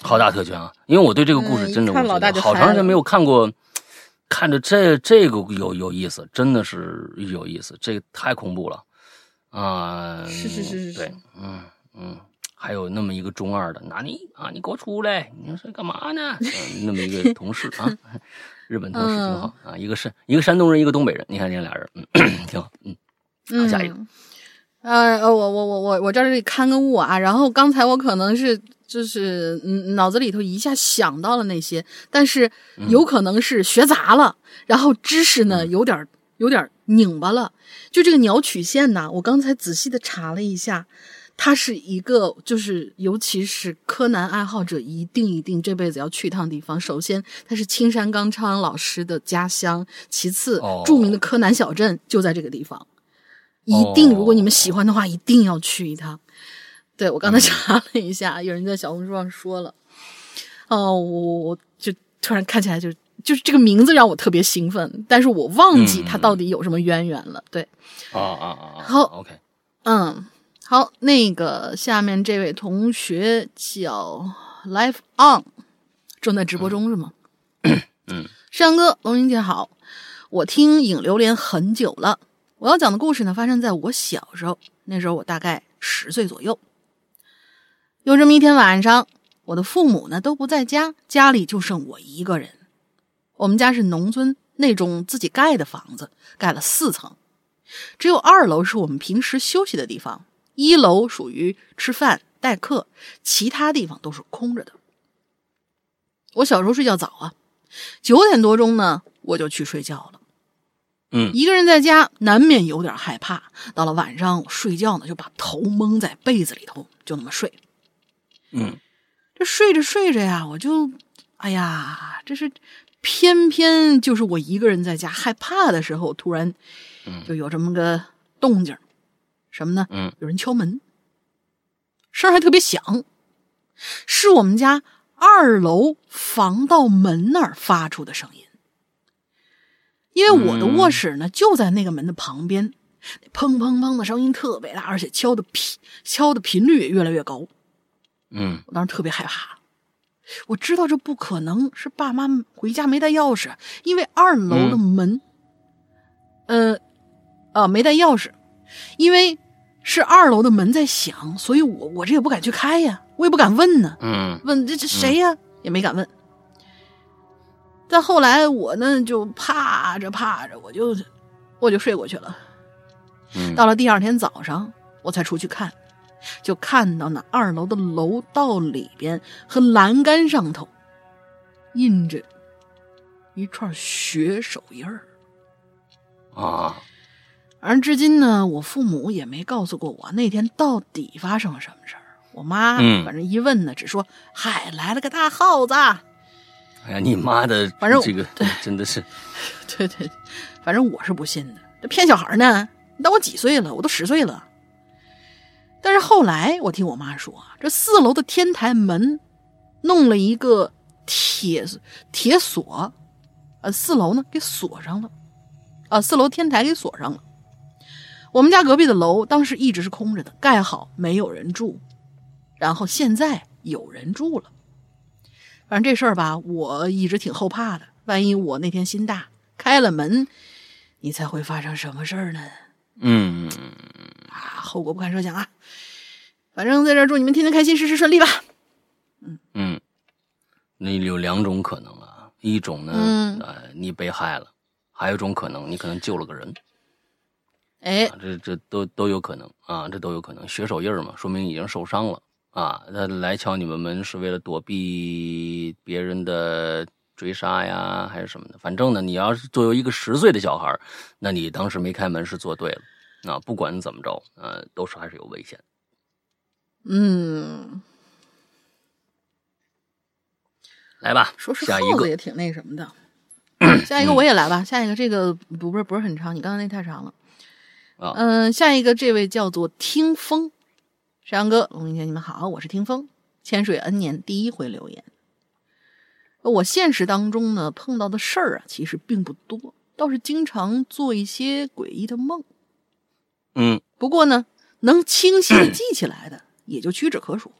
好大特权啊！因为我对这个故事真的，我觉得好长时间没有看过，看着这这个有有意思，真的是有意思，这个太恐怖了啊！是是是是，对，嗯嗯，还有那么一个中二的，那你啊，你给我出来，你说干嘛呢？那么一个 [LAUGHS] 同事啊，日本同事挺好啊，一个山一个山东人，一个东北人，你看这俩人，嗯，[COUGHS] 挺好，嗯，好，下一个。呃呃，我我我我我这里看个物啊，然后刚才我可能是就是嗯脑子里头一下想到了那些，但是有可能是学杂了，然后知识呢有点有点拧巴了。就这个鸟曲线呢，我刚才仔细的查了一下，它是一个就是尤其是柯南爱好者一定一定这辈子要去一趟地方。首先，它是青山刚昌老师的家乡；其次，著名的柯南小镇就在这个地方。一定，如果你们喜欢的话，一定要去一趟。对我刚才查了一下，有人在小红书上说了，哦，我我就突然看起来就就是这个名字让我特别兴奋，但是我忘记它到底有什么渊源了。对，啊啊啊！好，OK，嗯，好，那个下面这位同学叫 Life On，正在直播中是吗？嗯，山哥，龙云姐好，我听影榴莲很久了。我要讲的故事呢，发生在我小时候。那时候我大概十岁左右。有这么一天晚上，我的父母呢都不在家，家里就剩我一个人。我们家是农村那种自己盖的房子，盖了四层，只有二楼是我们平时休息的地方，一楼属于吃饭待客，其他地方都是空着的。我小时候睡觉早啊，九点多钟呢我就去睡觉了。嗯，一个人在家难免有点害怕。到了晚上，我睡觉呢，就把头蒙在被子里头，就那么睡。嗯，这睡着睡着呀，我就，哎呀，这是偏偏就是我一个人在家害怕的时候，突然就有这么个动静，什么呢？嗯，有人敲门，声还特别响，是我们家二楼防盗门那儿发出的声音。因为我的卧室呢就在那个门的旁边，砰砰砰的声音特别大，而且敲的频敲的频率也越来越高。嗯，我当时特别害怕，我知道这不可能是爸妈回家没带钥匙，因为二楼的门，呃，啊没带钥匙，因为是二楼的门在响，所以我我这也不敢去开呀，我也不敢问呢。嗯，问这这谁呀？也没敢问。但后来我呢，就怕着怕着，我就我就睡过去了。到了第二天早上，我才出去看，就看到那二楼的楼道里边和栏杆上头印着一串血手印儿啊。而至今呢，我父母也没告诉过我那天到底发生了什么事儿。我妈反正一问呢，只说：“嗨，来了个大耗子。”哎呀，你妈的，反正这个 [LAUGHS] 真的是，对对，反正我是不信的，这骗小孩呢？你当我几岁了？我都十岁了。但是后来我听我妈说，这四楼的天台门弄了一个铁铁锁，呃，四楼呢给锁上了。啊，四楼天台给锁上了。我们家隔壁的楼当时一直是空着的，盖好没有人住，然后现在有人住了。反正这事儿吧，我一直挺后怕的。万一我那天心大开了门，你猜会发生什么事儿呢？嗯，啊，后果不堪设想啊！反正在这儿祝你们天天开心，事事顺利吧。嗯嗯，那有两种可能啊，一种呢，嗯呃，你被害了，还有一种可能，你可能救了个人。哎啊，这这都都有可能啊，这都有可能。血手印儿嘛，说明已经受伤了啊。他来敲你们门是为了躲避别人的追杀呀，还是什么的？反正呢，你要是作为一个十岁的小孩，那你当时没开门是做对了啊。不管怎么着，呃，都是还是有危险。嗯，来吧，说是下一个，耗子也挺那什么的。[CLEARS THROAT] 下一个我也来吧，下一个这个不不是不是很长，你刚才那太长了。啊嗯、下一个这位叫做听风，山羊哥、龙云姐，你们好，我是听风，潜水 N 年第一回留言。我现实当中呢碰到的事儿啊，其实并不多，倒是经常做一些诡异的梦。嗯不过呢，能清晰的记起来的也就屈指可数。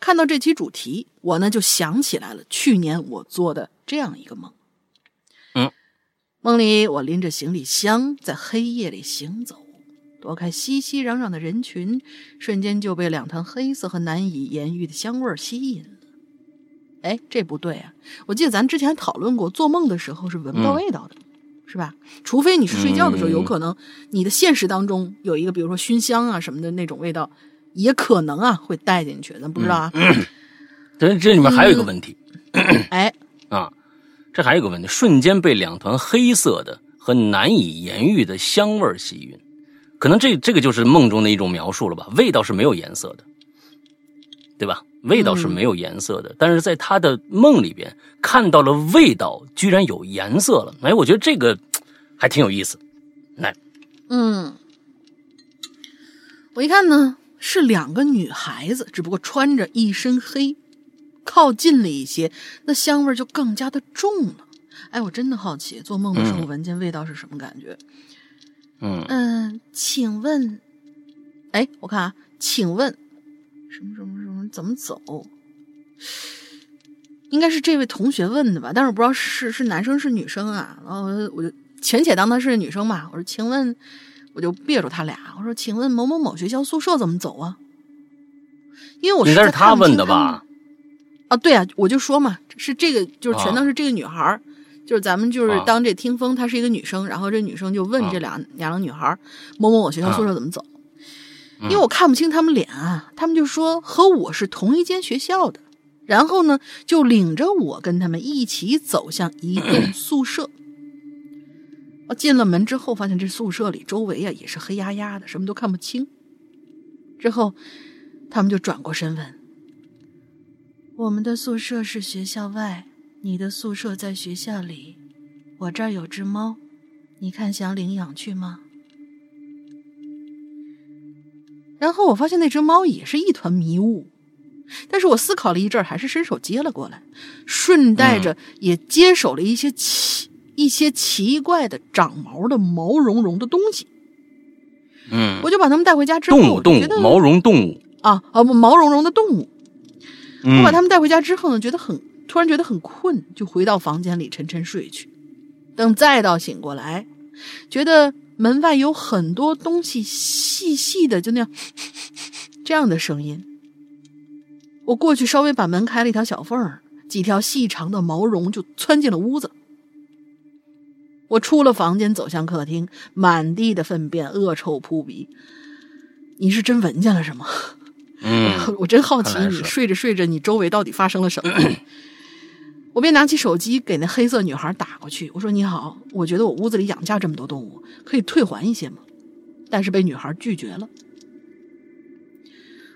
看到这期主题，我呢就想起来了去年我做的这样一个梦。嗯，梦里我拎着行李箱在黑夜里行走，躲开熙熙攘攘的人群，瞬间就被两团黑色和难以言喻的香味儿吸引了。哎，这不对啊！我记得咱之前讨论过，做梦的时候是闻不到嗯味道的，是吧？除非你是睡觉的时候，嗯有可能你的现实当中有一个，比如说熏香啊什么的那种味道，也可能啊会带进去，咱不知道啊。这这里面还有一个问题、[CLEARS THROAT] 哎，啊，这还有一个问题，瞬间被两团黑色的和难以言喻的香味儿吸引，可能这这个就是梦中的一种描述了吧？味道是没有颜色的，对吧？味道是没有颜色的，但是在他的梦里边看到了味道居然有颜色了，哎，我觉得这个还挺有意思。来，嗯，我一看呢，是两个女孩子，只不过穿着一身黑，靠近了一些，那香味就更加的重了。哎，我真的好奇，做梦的时候嗯闻见味道是什么感觉？嗯嗯，请问，哎，我看啊，请问什么什么什么怎么走？应该是这位同学问的吧，但是我不知道是是男生是女生啊。然后我就浅且当她是女生吧。我说，请问，我就别住他俩。我说，请问某某某学校宿舍怎么走啊？因为我是在看他问的吧？啊，对啊，我就说嘛，是这个，就是全啊当是这个女孩儿，就是咱们就是啊当这听风，她是一个女生，然后这女生就问啊这俩、两个女孩儿，某某某学校宿舍怎么走？嗯因为我看不清他们脸啊，他们就说和我是同一间学校的，然后呢就领着我跟他们一起走向一栋 [COUGHS] 宿舍。我进了门之后，发现这宿舍里周围啊也是黑压压的，什么都看不清。之后，他们就转过身问。我们的宿舍是学校外，你的宿舍在学校里。我这儿有只猫，你看想领养去吗？然后我发现那只猫也是一团迷雾，但是我思考了一阵儿，还是伸手接了过来，顺带着也接手了一些奇、一些奇怪的长毛的毛茸茸的东西。嗯，我就把它们带回家之后，动物动物毛绒动物，啊啊不毛茸茸的动物，嗯我把它们带回家之后呢，觉得很突然觉得很困，就回到房间里沉沉睡去。等再到醒过来，觉得门外有很多东西细细的，就那样 [SNIFFS] 这样的声音。我过去稍微把门开了一条小缝儿，几条细长的毛绒就窜进了屋子。我出了房间，走向客厅，满地的粪便，恶臭扑鼻。你是真闻见了什么？嗯 [LAUGHS] 我真好奇你睡着睡着，你周围到底发生了什么？[LAUGHS] 我便拿起手机给那黑色女孩打过去，我说：“你好，我觉得我屋子里养下这么多动物，可以退还一些吗？”但是被女孩拒绝了。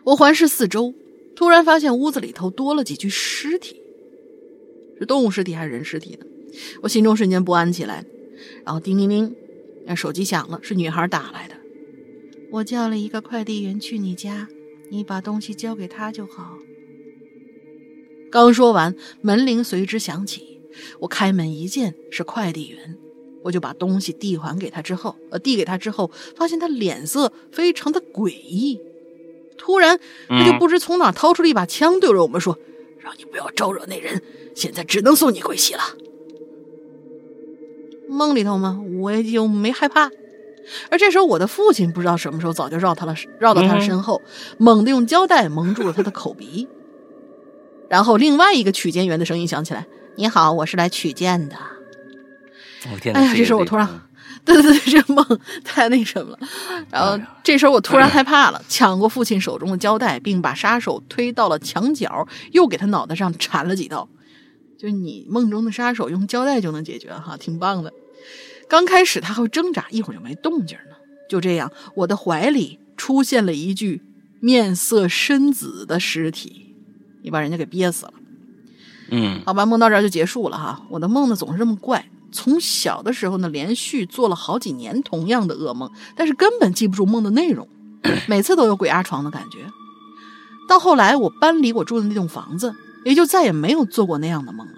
我环视四周，突然发现屋子里头多了几具尸体，是动物尸体还是人尸体呢？我心中瞬间不安起来，然后叮铃铃，那手机响了，是女孩打来的。我叫了一个快递员去你家，你把东西交给他就好。刚说完，门铃随之响起。我开门一见是快递员，我就把东西递还给他之后，呃，递给他之后，发现他脸色非常的诡异。突然，他就不知从哪掏出了一把枪，对着我们说：“让你不要招惹那人，现在只能送你归西了。”梦里头嘛，我也就没害怕。而这时候，我的父亲不知道什么时候早就绕他了，绕到他的身后，猛地用胶带蒙住了他的口鼻。然后，另外一个取件员的声音响起来：“你好，我是来取件的。”哎呀，这时候我突然，[LAUGHS] 对对对，这梦太那什么了。然后这时候我突然害怕了，抢过父亲手中的胶带，并把杀手推到了墙角，又给他脑袋上缠了几刀。就你梦中的杀手用胶带就能解决哈，挺棒的。刚开始他还会挣扎，一会儿就没动静了。就这样，我的怀里出现了一具面色深紫的尸体，你把人家给憋死了。嗯，好吧，梦到这儿就结束了哈。我的梦呢总是这么怪，从小的时候呢连续做了好几年同样的噩梦，但是根本记不住梦的内容，每次都有鬼压床的感觉。到后来我搬离我住的那栋房子，也就再也没有做过那样的梦了。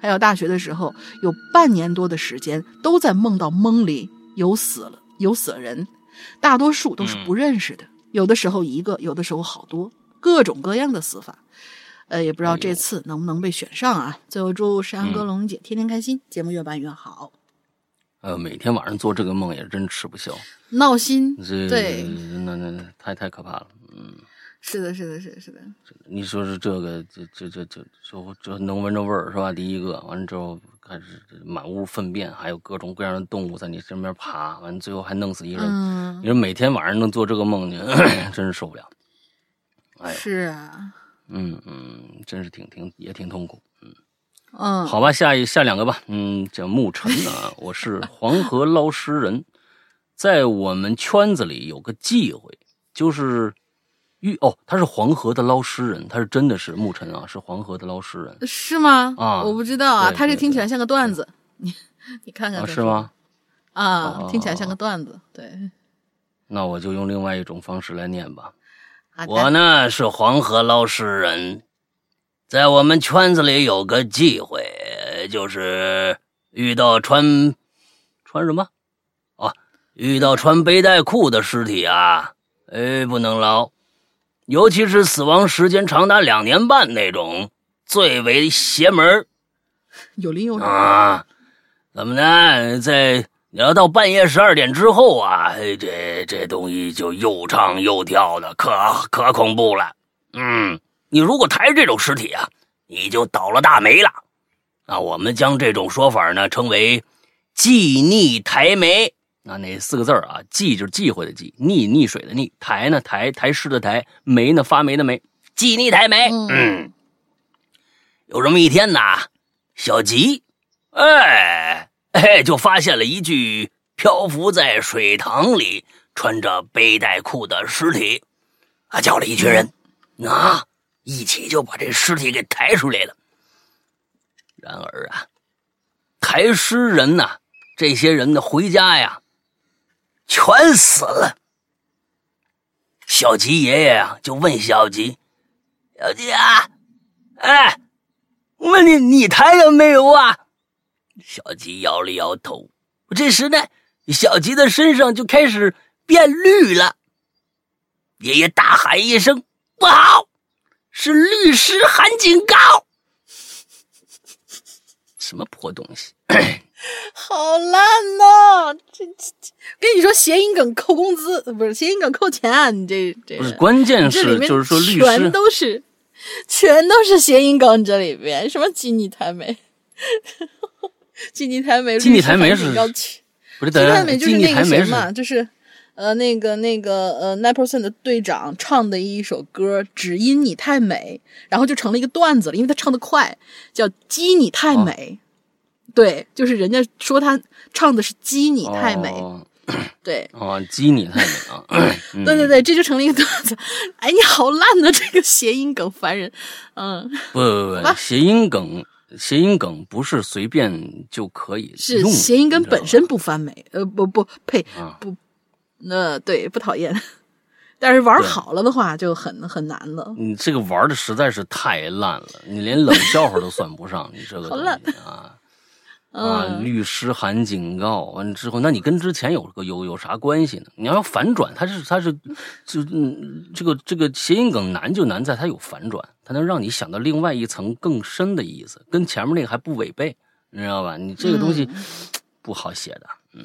还有大学的时候，有半年多的时间都在梦到梦里有死了有死人，大多数都是不认识的，有的时候一个，有的时候好多，各种各样的死法。呃，也不知道这次能不能被选上啊。最后祝山羊哥、龙姐天天开心，节目越办越好。呃，每天晚上做这个梦也真吃不消，闹心。对，那那太太可怕了。嗯。是的，是的，是的，是的。你说是这个，这这这这这这能闻着味儿是吧？第一个，完了之后开始满屋粪便，还有各种各样的动物在你身边爬，完了最后还弄死一人。你说每天晚上能做这个梦，你 [COUGHS] 真是受不了。哎，是啊，嗯嗯，真是挺挺也挺痛苦。嗯嗯，好吧，下一下两个吧。嗯，叫沐晨啊，我是黄河捞尸人，在我们圈子里有个忌讳，就是。玉哦，他是黄河的捞尸人，他是真的是牧尘啊，是黄河的捞尸人，是吗？啊，我不知道啊，他这听起来像个段子，你你看看是吗？啊，听起来像个段子，对。那我就用另外一种方式来念吧。我呢是黄河捞尸人，在我们圈子里有个忌讳，就是遇到穿穿什么哦？遇到穿背带裤的尸体啊，哎，不能捞。尤其是死亡时间长达两年半那种，最为邪门 [LAUGHS] 有灵有人啊！怎么呢？在你要到半夜十二点之后啊，这这东西就又唱又跳的，可可恐怖了。嗯，你如果抬这种尸体啊，你就倒了大霉了。啊，我们将这种说法呢称为“忌逆抬霉”。啊那四个字啊，忌就是忌讳的忌，溺溺水的溺，抬呢抬抬尸的抬，霉呢发霉的霉，忌逆抬霉。嗯，有这么一天呐，小吉，哎哎，就发现了一具漂浮在水塘里、穿着背带裤的尸体，啊，叫了一群人，啊，一起就把这尸体给抬出来了。然而啊，抬尸人呐，这些人呢，回家呀。全死了。小吉爷爷啊，就问小吉：“小吉啊，哎，问你，你抬了没有啊？”小吉摇了摇头。这时呢，小吉的身上就开始变绿了。爷爷大喊一声：“不好，是律师喊警告！”什么破东西！[COUGHS] 好烂呐！这这这，跟你说，谐音梗扣工资，不是谐音梗扣钱。你这这不是关键是就是说，律师全都是全都是谐音梗。这里边什么鸡你太美，[LAUGHS] 基尼台美，基尼台美是要去，不是基尼台美就是那个谁嘛，就是呃那个那个呃 nine percent 的队长唱的一首歌，只因你太美，然后就成了一个段子了，因为他唱的快，叫鸡你太美。对，就是人家说他唱的是“鸡你太美”，对，哦，“鸡你太美 [LAUGHS] ”啊，对对对，这就成了一个段子。哎，你好烂的这个谐音梗，烦人。嗯，不不不，谐音梗，谐音梗不是随便就可以是谐音梗本身不翻美，呃，不不呸，不，那对不讨厌，[LAUGHS] 但是玩好了的话就很很难了。你这个玩的实在是太烂了，你连冷笑话都算不上，你这个 [LAUGHS] 好烂。啊。啊，律师函警告完之后，那你跟之前有个有有啥关系呢？你要反转，它是它是就嗯，这个这个谐音梗难就难在它有反转，它能让你想到另外一层更深的意思，跟前面那个还不违背，你知道吧？你这个东西不好写的，嗯，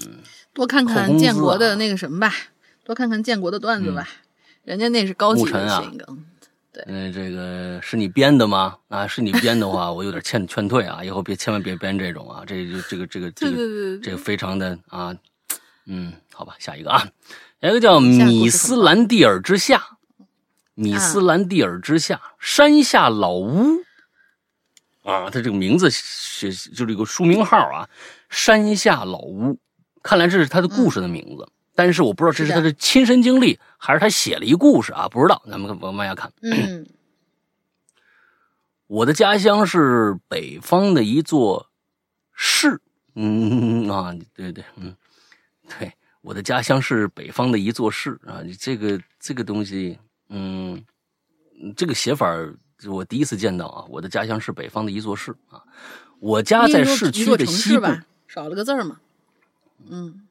多看看建国的那个什么吧，多看看建国的段子吧，人家那是高级的谐音梗。嗯，这个是你编的吗？啊，是你编的话，[LAUGHS] 我有点劝劝退啊，以后别千万别编这种啊，这这个这个这个这个非常的啊，嗯，好吧，下一个啊，有一个叫米斯兰蒂尔之下，米斯兰蒂尔之下山下老屋。啊，他这个名字写就是一个书名号啊，山下老屋，看来这是他的故事的名字。但是我不知道这是他的亲身经历，还是他写了一故事啊？不知道，咱们往往下看。嗯，我的家乡是北方的一座市。嗯啊，对对，嗯，对，我的家乡是北方的一座市啊。这个这个东西，嗯，这个写法我第一次见到啊。我的家乡是北方的一座市啊。我家在市区的西部，少了个字儿嘛。嗯。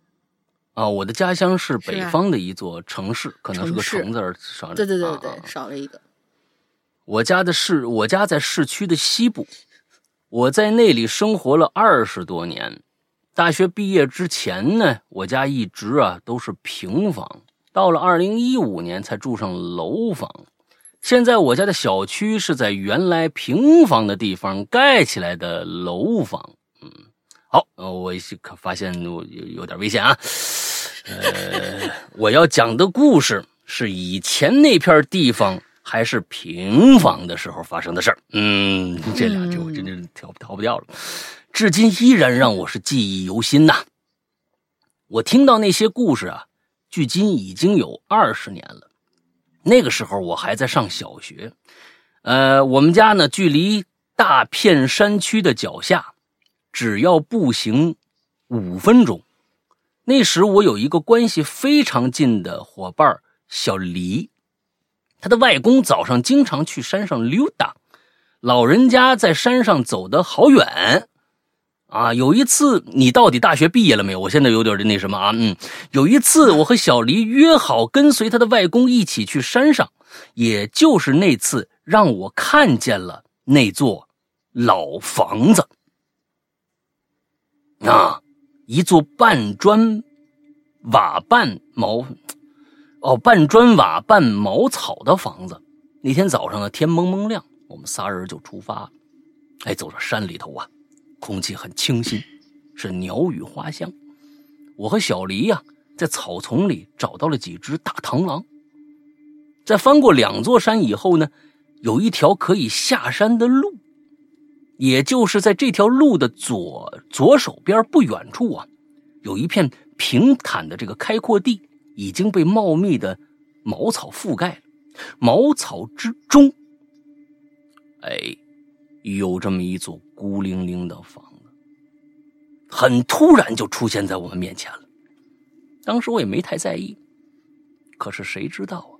啊，我的家乡是北方的一座城市，可能是个“城”字少了。对对对对，少了一个。我家的市，我家在市区的西部，我在那里生活了二十多年。大学毕业之前呢，我家一直啊都是平房，到了二零一五年才住上楼房。现在我家的小区是在原来平房的地方盖起来的楼房。嗯，好，我可发现我有有点危险啊。呃，我要讲的故事是以前那片地方还是平房的时候发生的事儿。嗯，这两句我真的逃逃不掉了，至今依然让我是记忆犹新呐。我听到那些故事啊，距今已经有二十年了。那个时候我还在上小学，呃，我们家呢距离大片山区的脚下，只要步行五分钟。那时我有一个关系非常近的伙伴小黎，他的外公早上经常去山上溜达，老人家在山上走得好远，啊，有一次你到底大学毕业了没有？我现在有点那什么啊，嗯，有一次我和小黎约好跟随他的外公一起去山上，也就是那次让我看见了那座老房子，啊。一座半砖瓦半茅，哦，半砖瓦半茅草的房子。那天早上呢，天蒙蒙亮，我们仨人就出发了。哎，走到山里头啊，空气很清新，是鸟语花香。我和小黎呀，在草丛里找到了几只大螳螂。在翻过两座山以后呢，有一条可以下山的路。也就是在这条路的左左手边不远处啊，有一片平坦的这个开阔地，已经被茂密的茅草覆盖了。茅草之中，哎，有这么一座孤零零的房子，很突然就出现在我们面前了。当时我也没太在意，可是谁知道，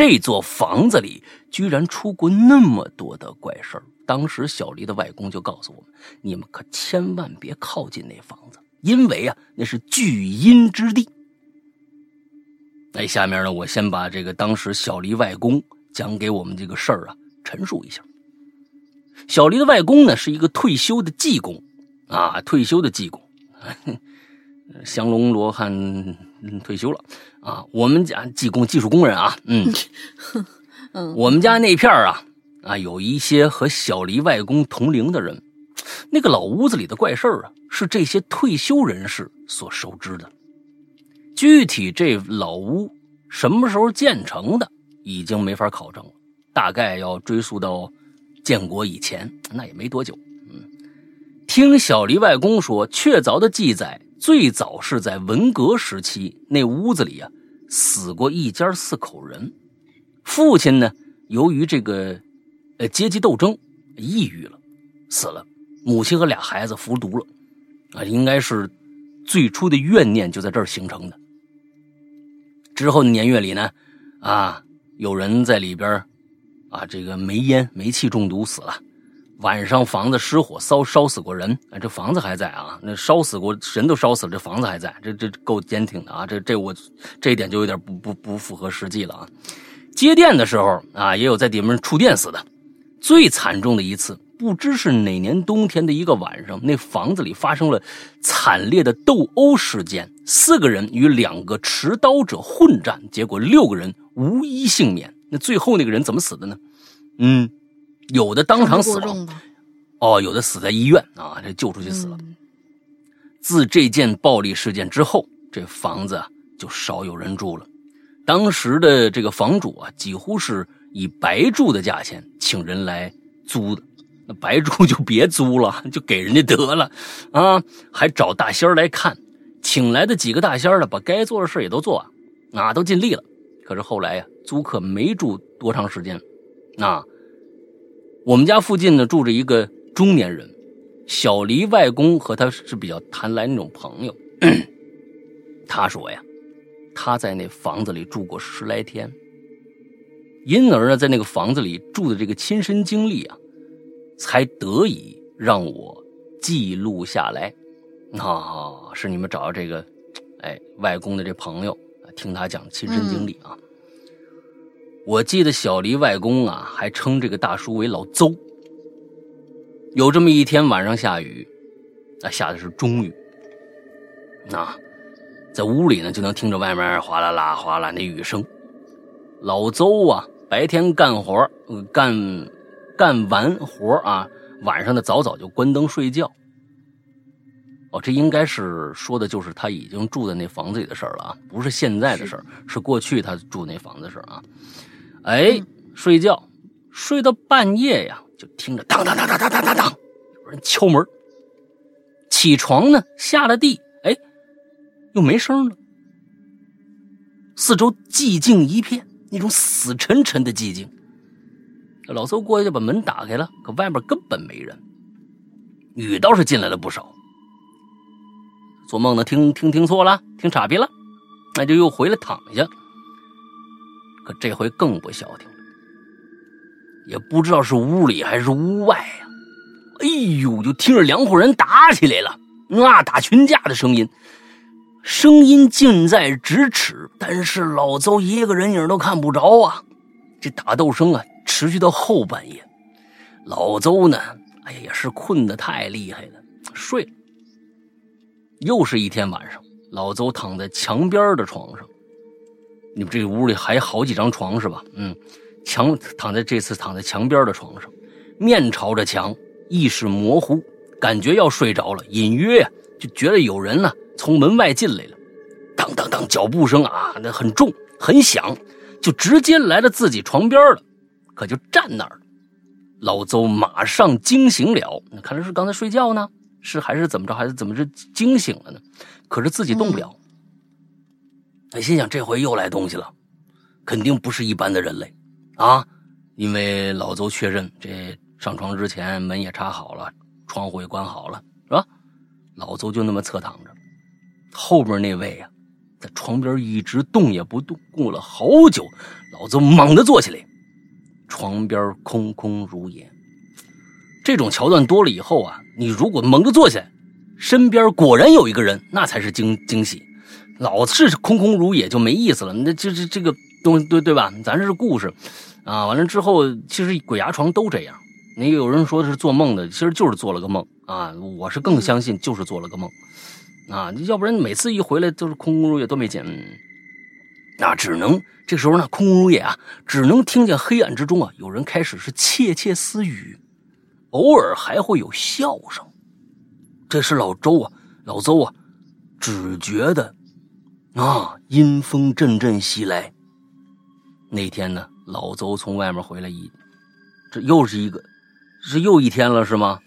这座房子里居然出过那么多的怪事儿。当时小黎的外公就告诉我们：“你们可千万别靠近那房子，因为啊，那是聚阴之地。”那下面呢，我先把这个当时小黎外公讲给我们这个事儿啊陈述一下。小黎的外公呢是一个退休的技工，啊，退休的技工，降龙罗汉退休了啊。我们家技工技术工人啊，嗯，[LAUGHS] 嗯，我们家那片儿啊。啊，有一些和小黎外公同龄的人，那个老屋子里的怪事儿啊，是这些退休人士所熟知的。具体这老屋什么时候建成的，已经没法考证了，大概要追溯到建国以前，那也没多久。嗯，听小黎外公说，确凿的记载最早是在文革时期，那屋子里啊死过一家四口人，父亲呢，由于这个。呃，阶级斗争，抑郁了，死了。母亲和俩孩子服毒了，啊，应该是最初的怨念就在这儿形成的。之后的年月里呢，啊，有人在里边啊，这个煤烟、煤气中毒死了。晚上房子失火烧烧死过人，这房子还在啊，那烧死过人都烧死了，这房子还在，这这够坚挺的啊，这这我这一点就有点不不不符合实际了啊。接电的时候啊，也有在里面触电死的，最惨重的一次。不知是哪年冬天的一个晚上，那房子里发生了惨烈的斗殴事件，四个人与两个持刀者混战，结果六个人无一幸免。那最后那个人怎么死的呢？嗯，有的当场死亡，哦，有的死在医院啊，这救出去死了。自这件暴力事件之后，这房子就少有人住了。当时的这个房主啊，几乎是以白住的价钱请人来租的。那白住就别租了，就给人家得了，啊，还找大仙来看，请来的几个大仙的，把该做的事也都做，啊，都尽力了。可是后来呀，租客没住多长时间，啊，我们家附近呢住着一个中年人，小黎外公和他是比较谈来那种朋友，[CLEARS THROAT] 他说呀，他在那房子里住过十来天，因而呢，在那个房子里住的这个亲身经历啊。才得以让我记录下来，啊，是你们找到这个，哎，外公的这朋友，听他讲亲身经历啊。我记得小黎外公啊，还称这个大叔为老邹。有这么一天晚上下雨，啊，下的是中雨，啊，在屋里呢就能听着外面哗啦啦哗啦那雨声。老邹啊，白天干活干。干完活啊，晚上呢早早就关灯睡觉。哦，这应该是说的就是他已经住在那房子里的事儿了啊，不是现在的事儿，是过去他住那房子的事儿啊。哎，睡觉睡到半夜呀，就听着当当当当当当当当，有人敲门。起床呢，下了地，哎，又没声了。四周寂静一片，那种死沉沉的寂静。老邹过去就把门打开了，可外面根本没人，雨倒是进来了不少。做梦呢，听听听错了，听岔劈了，那就又回来躺下。这回更不消停了，也不知道是屋里还是屋外呀。哎呦，就听着两伙人打起来了，那打群架的声音，声音近在咫尺，但是老邹一个人影都看不着啊。这打斗声啊！持续到后半夜，老邹呢，哎呀，也是困得太厉害了，睡了。又是一天晚上，老邹躺在墙边的床上。你们这个屋里还好几张床是吧？嗯，墙躺在这次躺在墙边的床上，面朝着墙，意识模糊，感觉要睡着了，隐约呀就觉得有人呢从门外进来了，当当当，脚步声啊，那很重很响，就直接来到自己床边了。可就站那儿，老邹马上惊醒了。看来是刚才睡觉呢，是还是怎么着？还是怎么着惊醒了呢？可是自己动不了。他心想：这回又来东西了，肯定不是一般的人类啊！因为老邹确认，这上床之前门也插好了，窗户也关好了，是吧？老邹就那么侧躺着，后边那位呀，在床边一直动也不动，过了好久，老邹猛地坐起来。床边空空如也，这种桥段多了以后啊，你如果猛地坐起来，身边果然有一个人，那才是惊惊喜。老是空空如也就没意思了。那这这这个东对对吧？咱是故事啊。完了之后，其实鬼压床都这样。那有人说是做梦的，其实就是做了个梦啊。我是更相信就是做了个梦啊，要不然每次一回来都是空空如也，都没见。那只能这时候呢，空空如也啊，只能听见黑暗之中啊，有人开始是窃窃私语，偶尔还会有笑声。这是老周啊，老邹啊，只觉得啊，阴风阵阵袭来。那天呢，老邹从外面回来一，这又是一个，是又一天了是吗？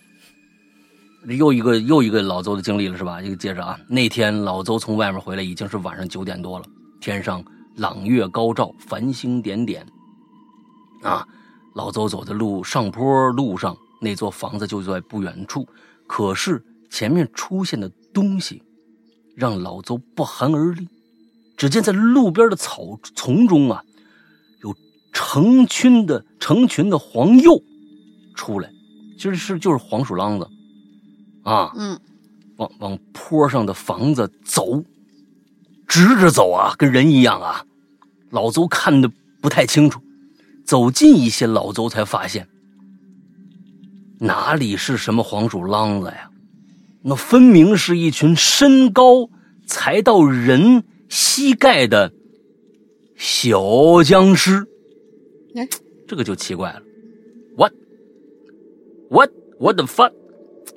又一个又一个老邹的经历了是吧？一个接着啊，那天老邹从外面回来已经是晚上九点多了，天上。朗月高照，繁星点点。啊，老邹走在路上坡路上，那座房子就在不远处。可是前面出现的东西，让老邹不寒而栗。只见在路边的草丛中啊，有成群的成群的黄鼬出来，其实是就是黄鼠狼子啊，嗯，往往坡上的房子走，直着走啊，跟人一样啊。老邹看的不太清楚，走近一些，老邹才发现哪里是什么黄鼠狼子呀？那分明是一群身高才到人膝盖的小僵尸。哎，这个就奇怪了，what what what the fuck？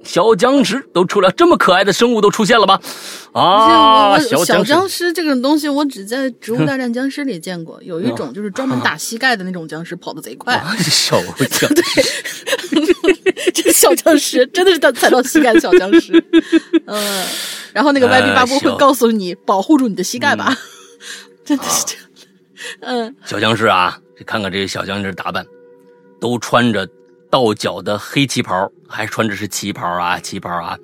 小僵尸都出来，这么可爱的生物都出现了吗？啊，我小小僵尸这种东西，我只在《植物大战僵尸》里见过，[LAUGHS] 有一种就是专门打膝盖的那种僵尸，跑得贼快。啊 [LAUGHS] 小僵 [LAUGHS] [LAUGHS] 这小僵尸 [LAUGHS] 真的是他踩到膝盖的小僵尸，[LAUGHS] 嗯，然后那个歪逼八波会告诉你保护住你的膝盖吧，真的是这样。嗯，小僵尸啊，看看这些小僵尸打扮，都穿着到脚的黑旗袍，还穿着是旗袍啊，旗袍啊，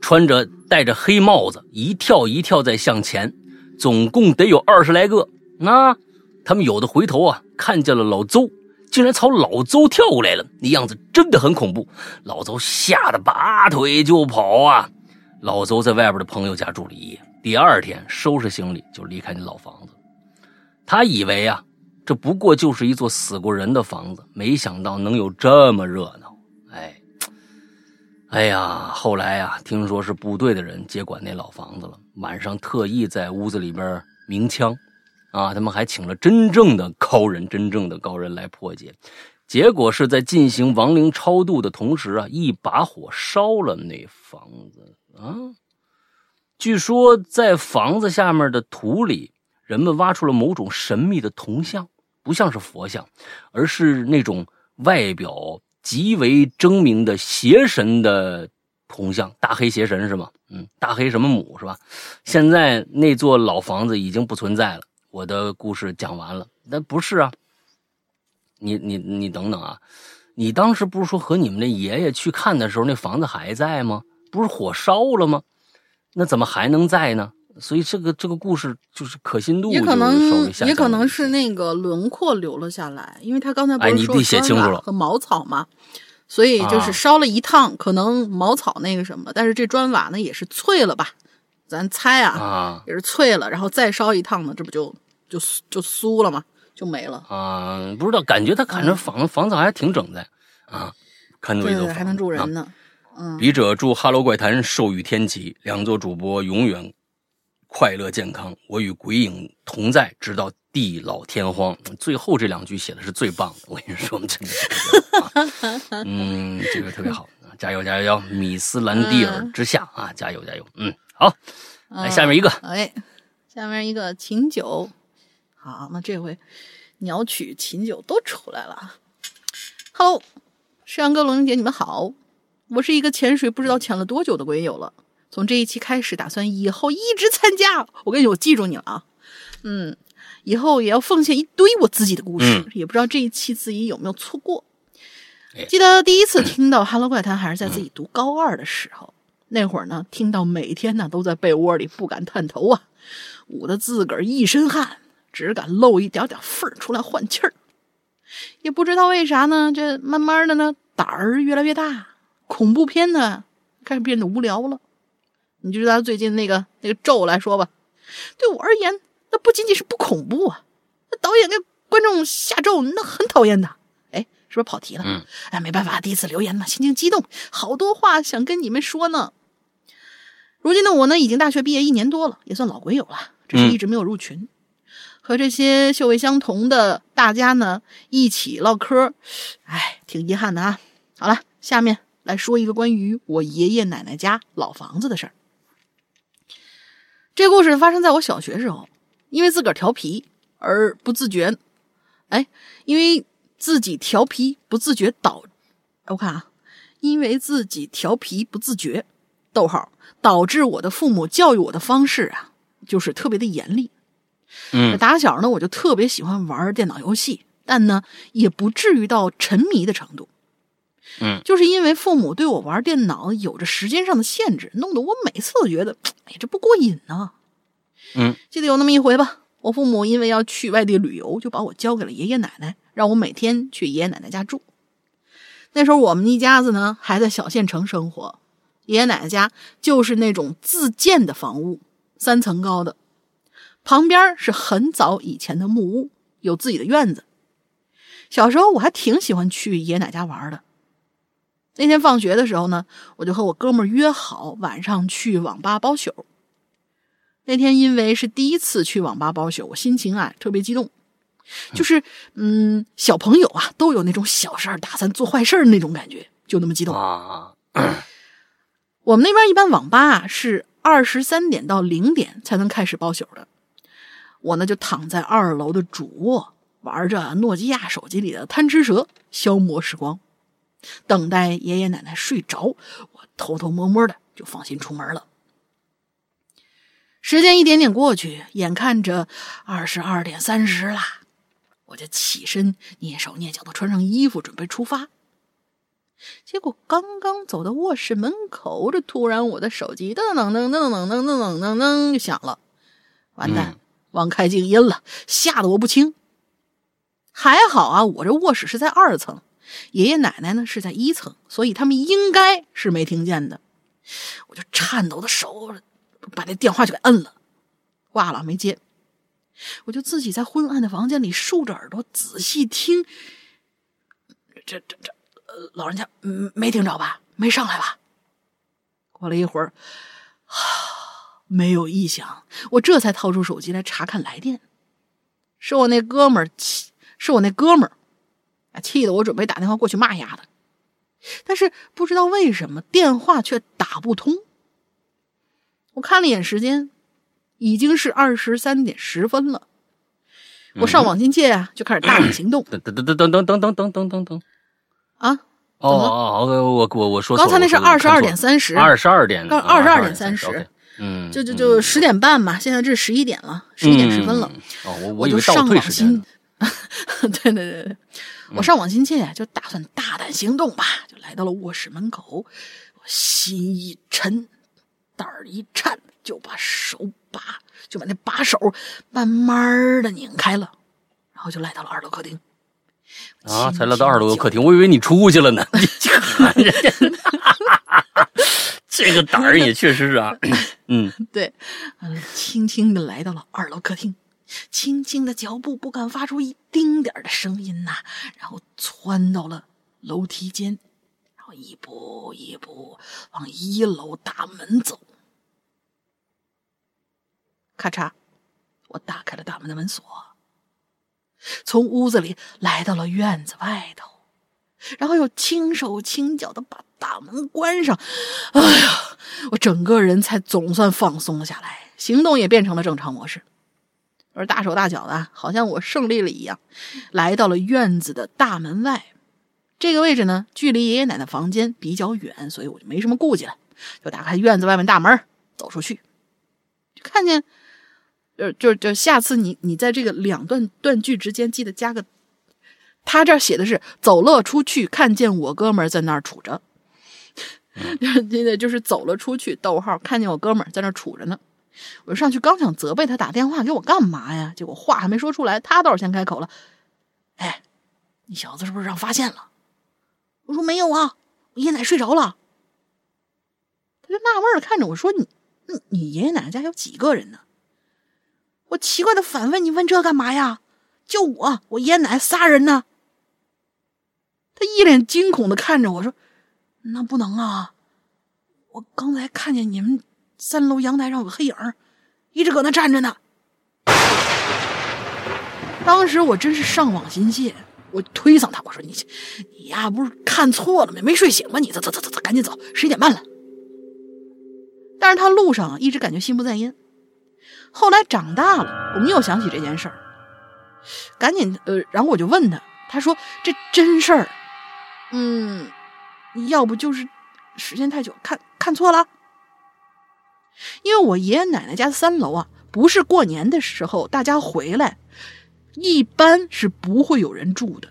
穿着戴着黑帽子，一跳一跳在向前，总共得有二十来个。那他们有的回头啊，看见了老邹，竟然朝老邹跳过来了，那样子真的很恐怖。老邹吓得拔腿就跑啊！老邹在外边的朋友家住了一夜，第二天收拾行李就离开那老房子。他以为啊，这不过就是一座死过人的房子，没想到能有这么热闹。哎，哎呀，后来啊，听说是部队的人接管那老房子了，晚上特意在屋子里边鸣枪，啊，他们还请了真正的高人，真正的高人来破解。结果是在进行亡灵超度的同时啊，一把火烧了那房子啊。据说在房子下面的土里，人们挖出了某种神秘的铜像，不像是佛像，而是那种外表极为狰狞的邪神的铜像，大黑邪神是吗？嗯，大黑什么母是吧？现在那座老房子已经不存在了。我的故事讲完了，那不是啊。你你你等等啊！你当时不是说和你们那爷爷去看的时候，那房子还在吗？不是火烧了吗？那怎么还能在呢？所以这个这个故事就是可信度也可能也可能是那个轮廓留了下来，因为他刚才不是说哎你得写清楚了茅草嘛，所以就是啊烧了一趟，可能茅草那个什么，但是这砖瓦呢也是脆了吧？咱猜啊，啊也是脆了，然后再烧一趟呢，这不就就就酥了嘛？就没了。啊，不知道，感觉他看着房房子还挺整的啊，看着一座还能住啊人呢。嗯，笔者祝《哈喽怪谈》寿与天齐，两座主播永远快乐健康。我与鬼影同在，直到地老天荒。最后这两句写的是最棒的，我跟你说，真的是特别好啊嗯，[LAUGHS] 这个特别好，啊加油加油！米斯兰蒂尔之下啊，加油加油！嗯，好，来下面一个，哎，下面一个秦九，好，那这回鸟曲、琴酒都出来了。Hello，山羊哥、龙玲姐，你们好，我是一个潜水不知道潜了多久的鬼友了。从这一期开始，打算以后一直参加。我跟你说，我记住你了啊。嗯，以后也要奉献一堆我自己的故事，嗯也不知道这一期自己有没有错过哎。记得第一次听到《Hello 怪谈》还是在自己读高二的时候，那会儿呢，听到每天呢都在被窝里不敢探头啊，捂得自个儿一身汗，只敢露一点点缝儿出来换气儿。也不知道为啥呢，这慢慢的呢，胆儿越来越大，恐怖片呢开始变得无聊了。你就拿最近那个那个咒来说吧，对我而言，那不仅仅是不恐怖啊，那导演给观众下咒，那很讨厌的。哎，是不是跑题了？嗯，哎，没办法，第一次留言嘛，心情激动，好多话想跟你们说呢。如今的我呢，已经大学毕业一年多了，也算老鬼友了，只是一直没有入群。和这些臭味相同的大家呢一起唠嗑，哎，挺遗憾的啊。好了，下面来说一个关于我爷爷奶奶家老房子的事儿。这故事发生在我小学时候，因为自个儿调皮而不自觉，哎，因为自己调皮不自觉导，我看啊，因为自己调皮不自觉，逗号导致我的父母教育我的方式啊，就是特别的严厉。嗯打小呢，我就特别喜欢玩电脑游戏，但呢，也不至于到沉迷的程度。嗯，就是因为父母对我玩电脑有着时间上的限制，弄得我每次都觉得，哎，这不过瘾呢、嗯，记得有那么一回吧，我父母因为要去外地旅游，就把我交给了爷爷奶奶，让我每天去爷爷奶奶家住。那时候我们一家子呢还在小县城生活，爷爷奶奶家就是那种自建的房屋，三层高的，旁边是很早以前的木屋，有自己的院子。小时候我还挺喜欢去爷爷奶奶家玩的。那天放学的时候呢，我就和我哥们约好晚上去网吧包宿。那天因为是第一次去网吧包宿，我心情啊特别激动，就是嗯，小朋友啊都有那种小事儿打算做坏事儿那种感觉，就那么激动啊。我们那边一般网吧啊是二十三点到零点才能开始包宿的，我呢就躺在二楼的主卧，玩着诺基亚手机里的贪吃蛇，消磨时光。等待爷爷奶奶睡着，我偷偷摸摸的就放心出门了。时间一点点过去，眼看着二十二点三十啦，我就起身蹑手蹑脚的穿上衣服准备出发。结果刚刚走到卧室门口，这突然我的手机噔噔噔噔噔噔噔噔噔就响了，完蛋，忘开静音了，吓得我不轻。还好啊，我这卧室是在二层。爷爷奶奶呢是在一层，所以他们应该是没听见的。我就颤抖的手把那电话就给摁了，挂了没接。我就自己在昏暗的房间里竖着耳朵仔细听。这这这，老人家没听着吧？没上来吧？过了一会儿，没有异响，我这才掏出手机来查看来电。是我那哥们儿气，是我那哥们儿。啊！气得我准备打电话过去骂丫的，但是不知道为什么电话却打不通。我看了一眼时间，已经是二十三点十分了。我上网金界啊，就开始大胆行动。[CLEARS THROAT] 噔噔噔噔噔噔噔噔噔噔噔啊！哦哦，我我我说刚才那是二十二点三十，二十二点，刚二十二点三十，嗯，就就就十点半嘛，现在这是十一点了，十一点十分了。哦，我我就上网心，[LAUGHS] 对对对对。我上网心切，就打算大胆行动吧，就来到了卧室门口。我心一沉，胆儿一颤，就把手把就把那把手慢慢的拧开了，然后就来到了二楼客厅。啊，才来到二楼客厅，我以为你出去了呢。[LAUGHS] [LAUGHS] 这个胆儿也确实是啊。[LAUGHS] 嗯，对，嗯，轻轻的来到了二楼客厅。轻轻的脚步不敢发出一丁点的声音呐，然后窜到了楼梯间，然后一步一步往一楼大门走。咔嚓，我打开了大门的门锁，从屋子里来到了院子外头，然后又轻手轻脚的把大门关上。哎呀，我整个人才总算放松了下来，行动也变成了正常模式。而大手大脚的，好像我胜利了一样，来到了院子的大门外。这个位置呢，距离爷爷奶奶房间比较远，所以我就没什么顾忌了，就打开院子外面大门，走出去，就看见，就就就下次你你在这个两段断句之间记得加个，他这写的是走了出去，看见我哥们儿在那儿杵着，[LAUGHS] 现在就是走了出去，逗号，看见我哥们儿在那儿杵着呢。我上去刚想责备他打电话给我干嘛呀？结果话还没说出来，他倒是先开口了：“哎，你小子是不是让发现了？”我说：“没有啊，我爷爷奶奶睡着了。”他就纳闷的看着我说：“你，你爷爷奶奶家有几个人呢？”我奇怪的反问：“你问这干嘛呀？就我，我爷奶仨人呢。”他一脸惊恐的看着我说：“那不能啊，我刚才看见你们。”三楼阳台上有个黑影一直搁那站着呢。当时我真是上网心切，我推搡他，我说：“你你呀，不是看错了吗？没睡醒吗？你走走走走走，赶紧走，十一点半了。”但是他路上一直感觉心不在焉。后来长大了，我们又想起这件事儿，赶紧呃，然后我就问他，他说：“这真事儿，嗯，要不就是时间太久，看看错了。”因为我爷爷奶奶家的三楼啊，不是过年的时候大家回来，一般是不会有人住的。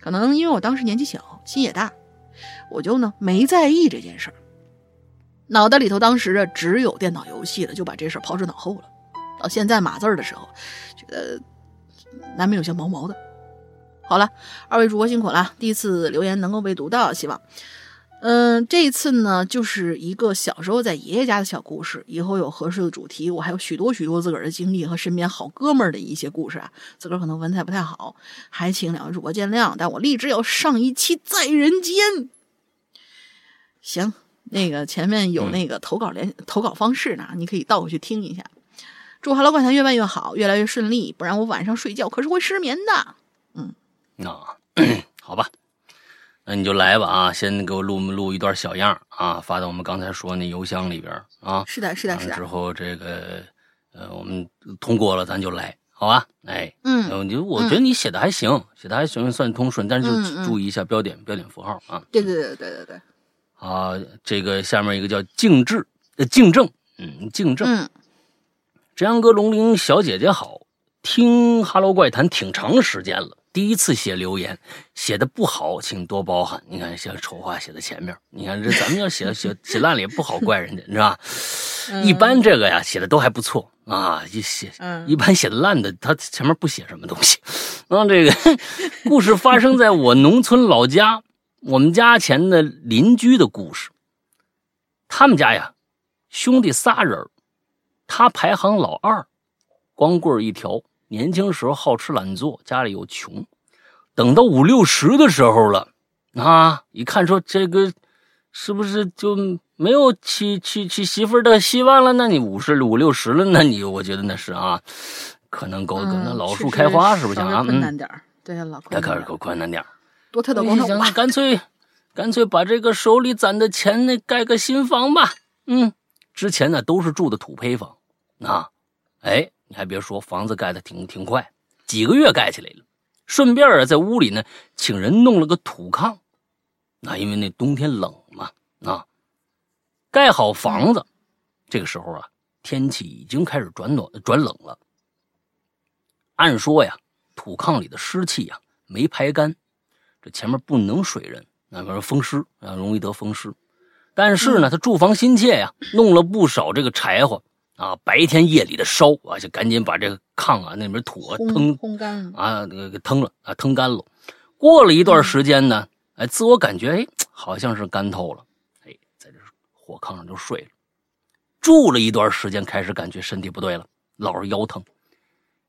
可能因为我当时年纪小，心也大，我就呢没在意这件事儿，脑袋里头当时啊只有电脑游戏了，就把这事抛之脑后了。到现在码字儿的时候，觉得难免有些毛毛的。好了，二位主播辛苦了，第一次留言能够被读到，希望。嗯，这一次呢，就是一个小时候在爷爷家的小故事。以后有合适的主题，我还有许多许多自个儿的经历和身边好哥们儿的一些故事啊。自个儿可能文采不太好，还请两位主播见谅。但我立志要上一期在人间。行，那个前面有那个投稿联投稿方式呢，你可以倒回去听一下。祝《Hello 怪谈》越办越好，越来越顺利，不然我晚上睡觉可是会失眠的。嗯，那 [CLEARS THROAT] 好吧。那你就来吧啊！先给我录录一段小样啊，发到我们刚才说那邮箱里边啊。是的，是的，是的。之后这个呃，我们通过了，咱就来，好吧？哎，嗯，就我觉得你写的还行，写的还行，算通顺，但是就注意一下标点、标点符号啊。对对对对对对。啊，这个下面一个叫静志呃静正，嗯，静正。嗯。志阳哥、龙玲小姐姐好，听《哈喽怪谈》挺长时间了。第一次写留言，写的不好，请多包涵。你看，像丑话写在前面，你看这咱们要写写 [LAUGHS] 写烂了也不好怪人家，是吧？一般这个呀，写的都还不错啊。一写，一般写的烂的，他前面不写什么东西。啊，这个 [LAUGHS] 故事发生在我农村老家，我们家前的邻居的故事。他们家呀，兄弟仨人，他排行老二，光棍一条。年轻时候好吃懒做，家里又穷，等到五六十的时候了，啊，一看说这个是不是就没有娶娶娶媳妇的希望了？那你五十五六十了，那你我觉得那是啊，可能够可能老树开花，是不是啊？困难点对老那可是够困难点多特的工程干脆干脆把这个手里攒的钱那盖个新房吧。嗯，之前呢都是住的土坯房，啊，哎。你还别说，房子盖的挺挺快，几个月盖起来了。顺便啊，在屋里呢，请人弄了个土炕。那因为那冬天冷嘛，啊，盖好房子，这个时候啊，天气已经开始转暖转冷了。按说呀，土炕里的湿气呀没排干，这前面不能水人，那边风湿啊，容易得风湿。但是呢，他住房心切呀，弄了不少这个柴火。啊，白天夜里的烧啊，就赶紧把这个炕啊那边土啊腾烘干啊，那个给腾了啊，腾干了。过了一段时间呢，哎，自我感觉哎，好像是干透了，哎，在这火炕上就睡了。住了一段时间，开始感觉身体不对了，老是腰疼。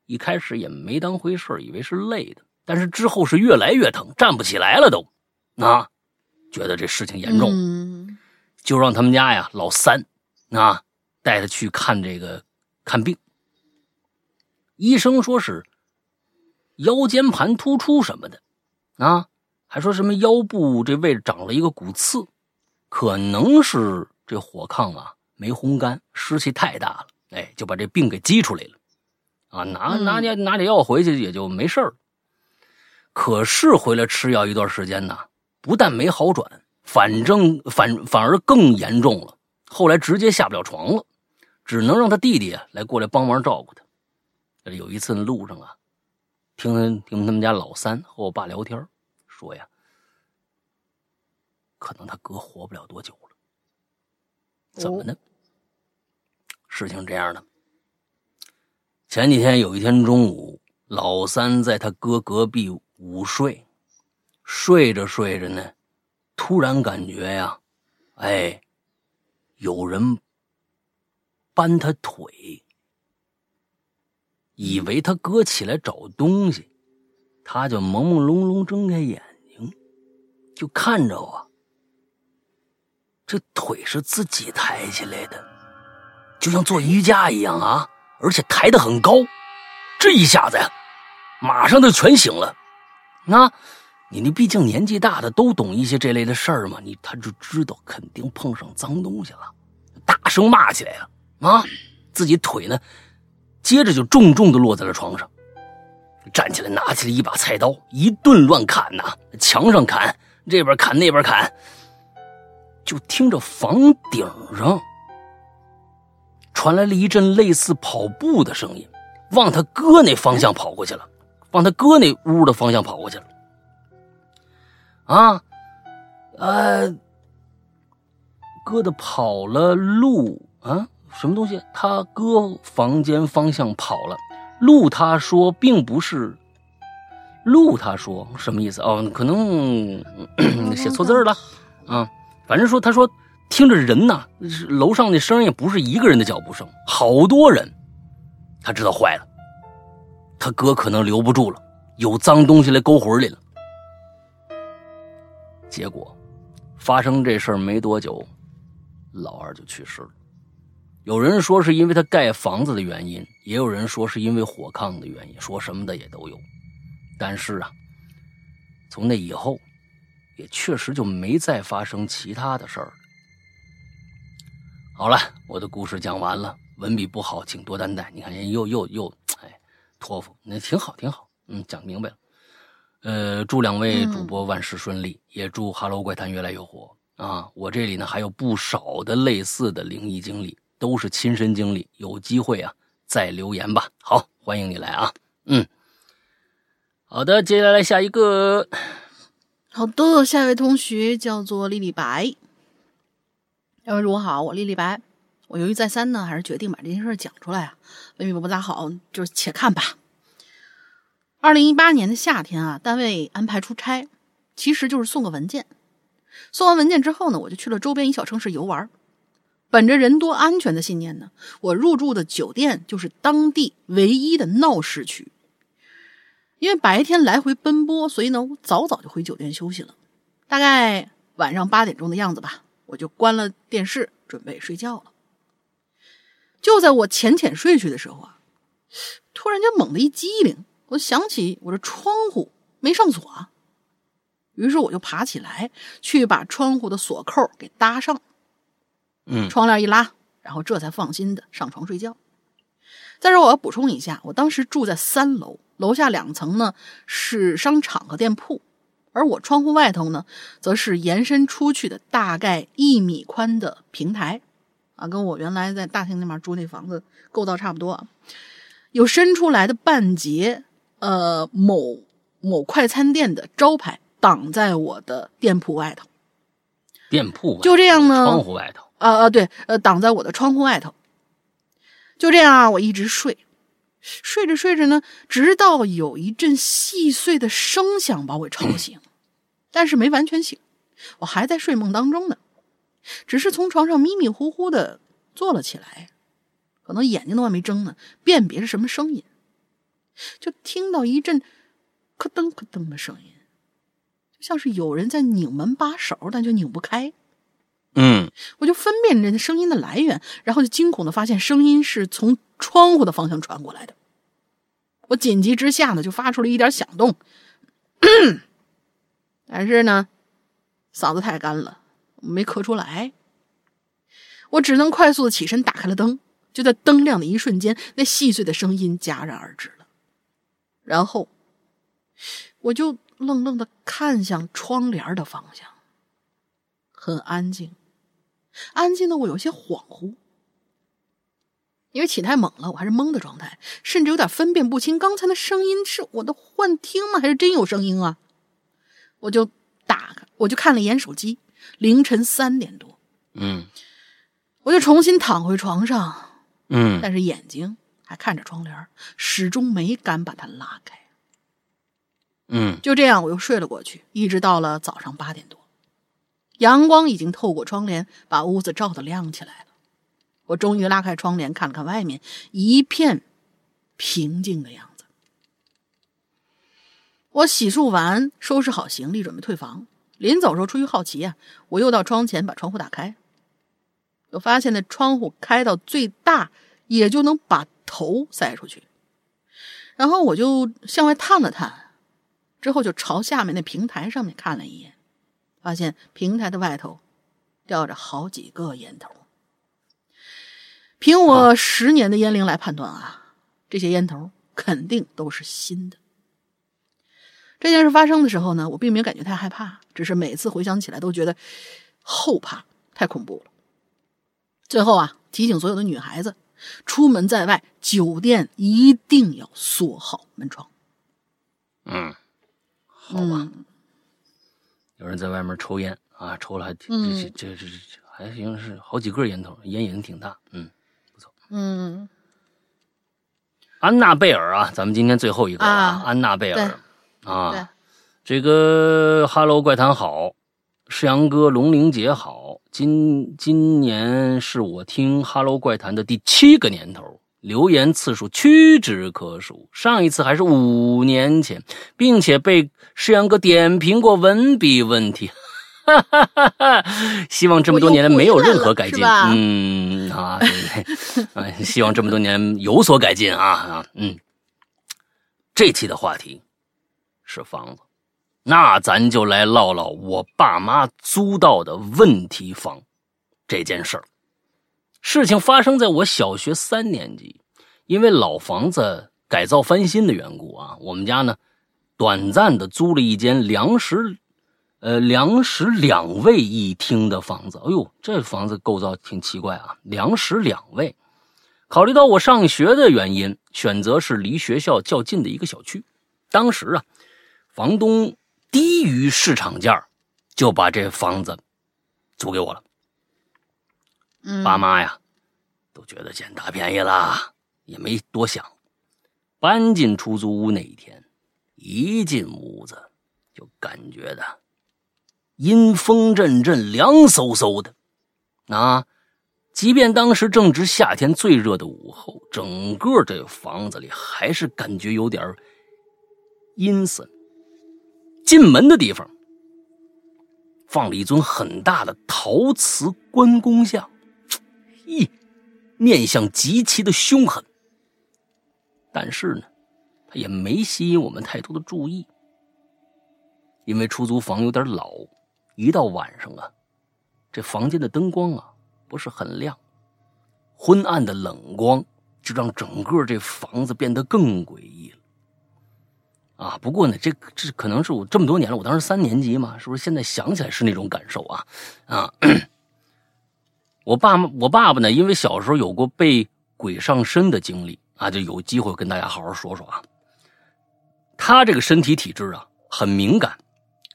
一开始也没当回事，以为是累的，但是之后是越来越疼，站不起来了都。啊，觉得这事情严重，就让他们家呀老三啊。带他去看这个看病，医生说是腰间盘突出什么的，啊，还说什么腰部这位置长了一个骨刺，可能是这火炕啊没烘干，湿气太大了，哎，就把这病给激出来了，啊，拿拿点拿点药回去也就没事儿。可是回来吃药一段时间呢，不但没好转，反正反反而更严重了，后来直接下不了床了。只能让他弟弟来过来帮忙照顾他。有一次路上啊，听听他们家老三和我爸聊天，说呀，可能他哥活不了多久了。怎么呢？事情这样的。前几天有一天中午，老三在他哥隔壁午睡，睡着睡着呢，突然感觉呀，哎，有人。搬他腿，以为他哥起来找东西，他就朦朦胧胧睁开眼睛，就看着我，这腿是自己抬起来的，就像做瑜伽一样啊，而且抬得很高。这一下子呀，马上就全醒了。那，你那毕竟年纪大的都懂一些这类的事儿嘛，你他就知道肯定碰上脏东西了，大声骂起来了。啊，自己腿呢，接着就重重的落在了床上。站起来，拿起了一把菜刀，一顿乱砍呐，墙上砍，这边砍那边砍。就听着房顶上传来了一阵类似跑步的声音，往他哥那方向跑过去了，往他哥那屋的方向跑过去了。啊，呃，哥的跑了路啊。什么东西？他哥房间方向跑了，路他说并不是，路他说什么意思？哦，可能写错字了啊。反正说他说听着人呐，楼上那声音不是一个人的脚步声，好多人。他知道坏了，他哥可能留不住了，有脏东西来勾魂里了。结果发生这事儿没多久，老二就去世了。有人说是因为他盖房子的原因，也有人说是因为火炕的原因，说什么的也都有。但是啊，从那以后，也确实就没再发生其他的事儿。好了，我的故事讲完了，文笔不好，请多担待。你看人又又又，托付那挺好，挺好，嗯，讲明白了。呃，祝两位主播万事顺利，也祝《哈喽怪谈》越来越火啊！我这里呢还有不少的类似的灵异经历。都是亲身经历，有机会啊再留言吧。好，欢迎你来啊。嗯，好的，接下来下一个。好的，下一位同学叫做丽丽白。两位主播好，我丽丽白。我犹豫再三呢，还是决定把这件事讲出来啊。文笔不咋好，就是且看吧。二零一八年的夏天啊，单位安排出差，其实就是送个文件。送完文件之后呢，我就去了周边一小城市游玩。本着人多安全的信念呢，我入住的酒店就是当地唯一的闹市区。因为白天来回奔波，所以呢，我早早就回酒店休息了。大概晚上八点钟的样子吧，我就关了电视，准备睡觉了。就在我浅浅睡去的时候啊，突然间猛地一激灵，我想起我这窗户没上锁啊，于是我就爬起来去把窗户的锁扣给搭上。嗯，窗帘一拉，然后这才放心的上床睡觉。再说我要补充一下，我当时住在三楼，楼下两层呢是商场和店铺，而我窗户外头呢，则是延伸出去的大概一米宽的平台，啊，跟我原来在大厅那边住那房子构造差不多。有伸出来的半截，呃，某某快餐店的招牌挡在我的店铺外头。店铺就这样呢，窗户外头。啊啊，对，呃，挡在我的窗户外头。就这样啊，我一直睡，睡着睡着呢，直到有一阵细碎的声响把我吵醒，但是没完全醒，我还在睡梦当中呢，只是从床上迷迷糊糊的坐了起来，可能眼睛都还没睁呢，辨别是什么声音，就听到一阵咯噔咯噔的声音，就像是有人在拧门把手，但就拧不开。嗯，我就分辨着声音的来源，然后就惊恐的发现声音是从窗户的方向传过来的。我紧急之下呢，就发出了一点响动，[COUGHS] 但是呢，嗓子太干了，没咳出来。我只能快速的起身，打开了灯。就在灯亮的一瞬间，那细碎的声音戛然而止了。然后，我就愣愣的看向窗帘的方向，很安静。安静的我有些恍惚，因为起太猛了，我还是懵的状态，甚至有点分辨不清刚才的声音是我的幻听吗，还是真有声音啊？我就打开，我就看了一眼手机，凌晨三点多。嗯，我就重新躺回床上，嗯，但是眼睛还看着窗帘，始终没敢把它拉开。嗯，就这样，我又睡了过去，一直到了早上八点多。阳光已经透过窗帘把屋子照得亮起来了。我终于拉开窗帘看了看外面，一片平静的样子。我洗漱完，收拾好行李，准备退房。临走时候，出于好奇啊，我又到窗前把窗户打开，我发现那窗户开到最大，也就能把头塞出去。然后我就向外探了探，之后就朝下面那平台上面看了一眼。发现平台的外头吊着好几个烟头。凭我十年的烟龄来判断啊，这些烟头肯定都是新的。这件事发生的时候呢，我并没有感觉太害怕，只是每次回想起来都觉得后怕，太恐怖了。最后啊，提醒所有的女孩子，出门在外，酒店一定要锁好门窗。嗯，好吧。有人在外面抽烟啊，抽了还挺这这这这还行，是好几个烟头，烟瘾挺大，嗯，不错。嗯，安娜贝尔啊，咱们今天最后一个啊，安娜贝尔，啊，这个 Hello 怪谈好，世阳哥龙玲姐好，今今年是我听 Hello 怪谈的第七个年头，留言次数屈指可数，上一次还是五年前，并且被世阳哥点评过文笔问题。哈哈哈哈希望这么多年没有任何改进。嗯啊，对对，啊，希望这么多年有所改进啊啊嗯。这期的话题是房子，那咱就来唠唠我爸妈租到的问题房这件事儿。事情发生在我小学三年级，因为老房子改造翻新的缘故啊，我们家呢短暂的租了一间两室。呃，两室两卫一厅的房子，哎呦，这房子构造挺奇怪啊！两室两卫，考虑到我上学的原因，选择是离学校较近的一个小区。当时啊，房东低于市场价，就把这房子租给我了。爸妈呀，都觉得捡大便宜了，也没多想。搬进出租屋那一天，一进屋子就感觉的。阴风阵阵，凉飕飕的，啊！即便当时正值夏天最热的午后，整个这房子里还是感觉有点阴森。进门的地方放了一尊很大的陶瓷关公像，咦，面相极其的凶狠。但是呢，他也没吸引我们太多的注意，因为出租房有点老。一到晚上啊，这房间的灯光啊不是很亮，昏暗的冷光就让整个这房子变得更诡异。啊，不过呢，这这可能是我这么多年了，我当时三年级嘛，是不是？现在想起来是那种感受啊啊！我爸妈我爸爸呢，因为小时候有过被鬼上身的经历啊，就有机会跟大家好好说说啊。他这个身体体质啊，很敏感。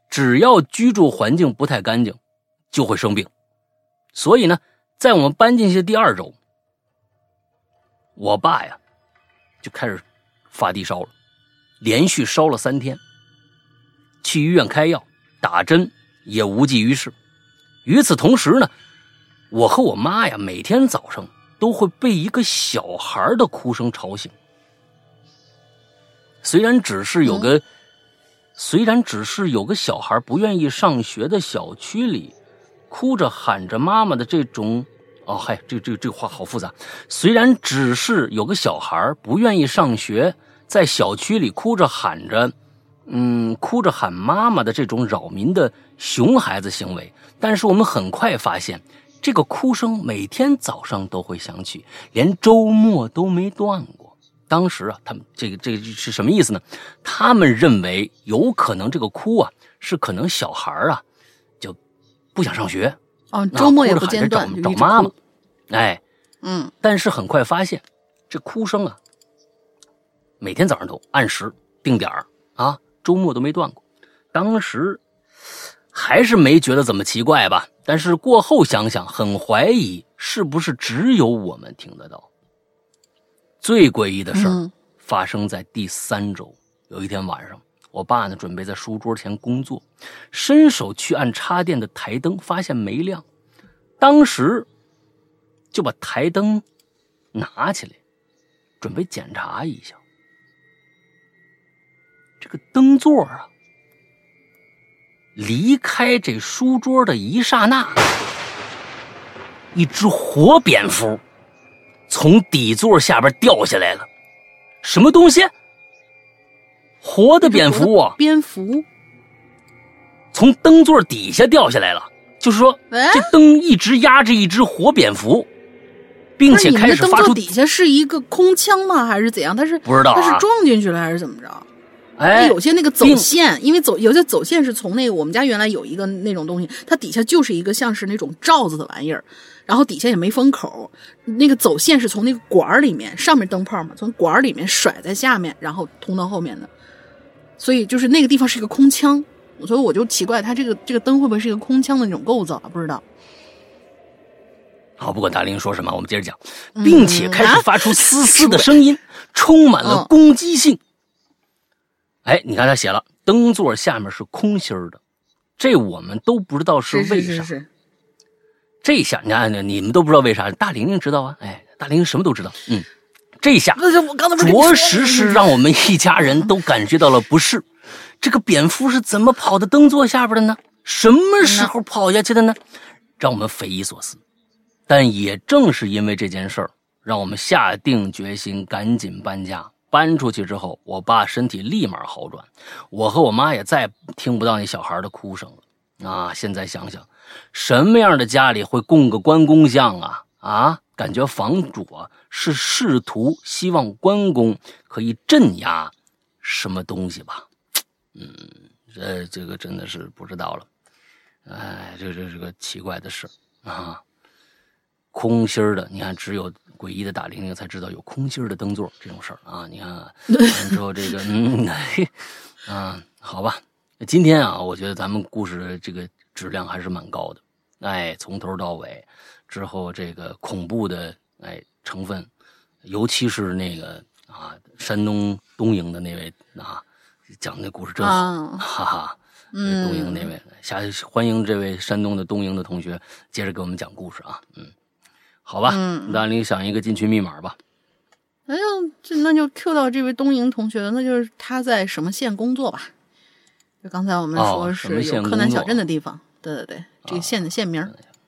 只要居住环境不太干净，就会生病。所以呢，在我们搬进去的第二周，我爸呀就开始发低烧了，连续烧了三天。去医院开药、打针也无济于事。与此同时呢，我和我妈呀每天早上都会被一个小孩的哭声吵醒。虽然只是有个。虽然只是有个小孩不愿意上学的小区里，哭着喊着妈妈的这种，哦嗨，这这这话好复杂。虽然只是有个小孩不愿意上学，在小区里哭着喊着，嗯，哭着喊妈妈的这种扰民的熊孩子行为，但是我们很快发现，这个哭声每天早上都会响起，连周末都没断过。当时啊，他们这个这个是什么意思呢？他们认为有可能这个哭啊，是可能小孩啊，就不想上学哦，周末也不间断找找妈妈，哎，嗯，但是很快发现这哭声啊，每天早上都按时定点啊，周末都没断过。当时还是没觉得怎么奇怪吧，但是过后想想，很怀疑是不是只有我们听得到。最诡异的事儿发生在第三周。有一天晚上，我爸呢准备在书桌前工作，伸手去按插电的台灯，发现没亮。当时就把台灯拿起来，准备检查一下。这个灯座啊，离开这书桌的一刹那，一只活蝙蝠。从底座下边掉下来了，什么东西？活的蝙蝠啊！蝙蝠从灯座底下掉下来了，就是说，这灯一直压着一只活蝙蝠，并且开始发出。底下是一个空腔吗？还是怎样？它是不知道，它是撞进去了还是怎么着？哎，有些那个走线，因为走有些走线是从那个我们家原来有一个那种东西，它底下就是一个像是那种罩子的玩意儿。然后底下也没封口，那个走线是从那个管里面，上面灯泡嘛，从管里面甩在下面，然后通到后面的，所以就是那个地方是一个空腔，所以我就奇怪，它这个这个灯会不会是一个空腔的那种构造啊？不知道。好，不管达林说什么，我们接着讲，并且开始发出嘶嘶 [LAUGHS] 的声音，充满了攻击性。哎，你看他写了，灯座下面是空心儿的，这我们都不知道是为啥。是是是，这下你看，你们都不知道为啥，大玲玲知道啊，哎，大玲玲什么都知道，嗯，这下不是我刚才着实是让我们一家人都感觉到了不适。这个蝙蝠是怎么跑到灯座下边的呢？什么时候跑下去的呢？让我们匪夷所思。但也正是因为这件事儿，让我们下定决心赶紧搬家。搬出去之后，我爸身体立马好转，我和我妈也再听不到那小孩的哭声了。啊，现在想想，什么样的家里会供个关公像啊？啊，感觉房主啊是试图希望关公可以镇压什么东西吧？嗯，这这个真的是不知道了。哎，这这是个奇怪的事啊。空心的，你看，只有诡异的打铃铃才知道有空心儿的灯座这种事儿啊！你看，[LAUGHS] 完之后这个，嗯，嘿，[LAUGHS] 啊，好吧，今天啊，我觉得咱们故事这个质量还是蛮高的，哎，从头到尾，之后这个恐怖的哎成分，尤其是那个啊，山东东营的那位啊，讲那故事真好，啊哈哈。嗯东营那位，下欢迎这位山东的东营的同学接着给我们讲故事啊，嗯，好吧，嗯大玲想一个进群密码吧。那就这那就 Q 到这位东营同学了，那就是他在什么县工作吧？就刚才我们说是有柯南小镇的地方，对对对，这个县的县名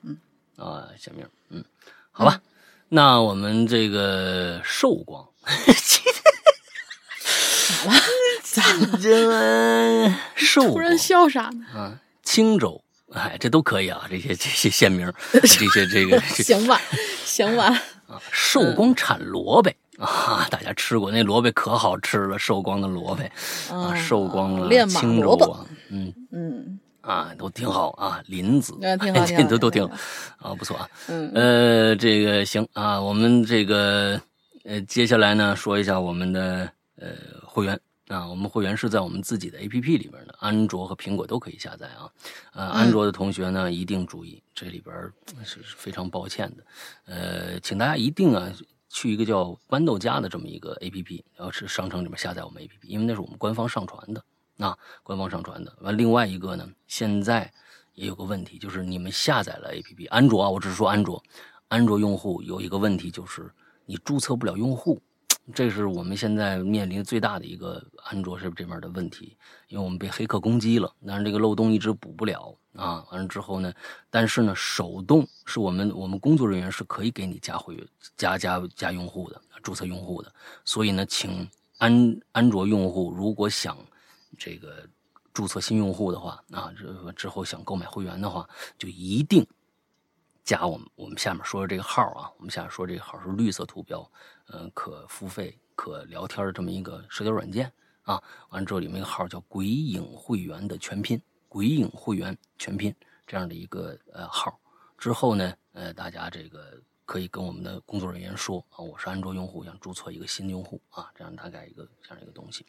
嗯。啊，县名，嗯，好吧，那我们这个寿光，[LAUGHS] 咋了？咋了 [LAUGHS] [LAUGHS] 寿光突然笑啥呢？啊，青州，哎，这都可以啊，这些这些县名，[LAUGHS] 这些这个行吧，行吧。[LAUGHS] 啊，寿光产萝卜啊，大家吃过那萝卜可好吃了，寿光的萝卜啊，寿光啊，练马青州萝卜啊，嗯嗯，啊，都挺好啊，林子，这都都挺挺好啊，不错啊，嗯呃，这个行啊，我们这个呃，接下来呢，说一下我们的呃会员啊，我们会员是在我们自己的 APP 里边的，安卓和苹果都可以下载啊。呃，安卓的同学呢，一定注意，这里边是是非常抱歉的，呃，请大家一定啊。去一个叫豌豆荚的这么一个 A P P，然后是商城里面下载我们 A P P，因为那是我们官方上传的啊，官方上传的。完，另外一个呢，现在也有个问题，就是你们下载了 A P P，安卓啊，我只是说安卓，安卓用户有一个问题就是你注册不了用户，这是我们现在面临最大的一个安卓是这边的问题，因为我们被黑客攻击了，但是这个漏洞一直补不了啊。完了之后呢，但是呢，手动是我们我们工作人员是可以给你加会员、加加加用户的、注册用户的，所以呢，请安安卓用户如果想这个注册新用户的话啊，这之后想购买会员的话，就一定加我们我们下面说的这个号啊，我们下面说这个号是绿色图标，呃，可付费可聊天的这么一个社交软件啊。完之后里面一个号叫“鬼影会员”的全拼，“鬼影会员”全拼这样的一个呃号。之后呢，呃，大家这个可以跟我们的工作人员说啊，我是安卓用户，想注册一个新用户啊，这样大概一个这样一个东西。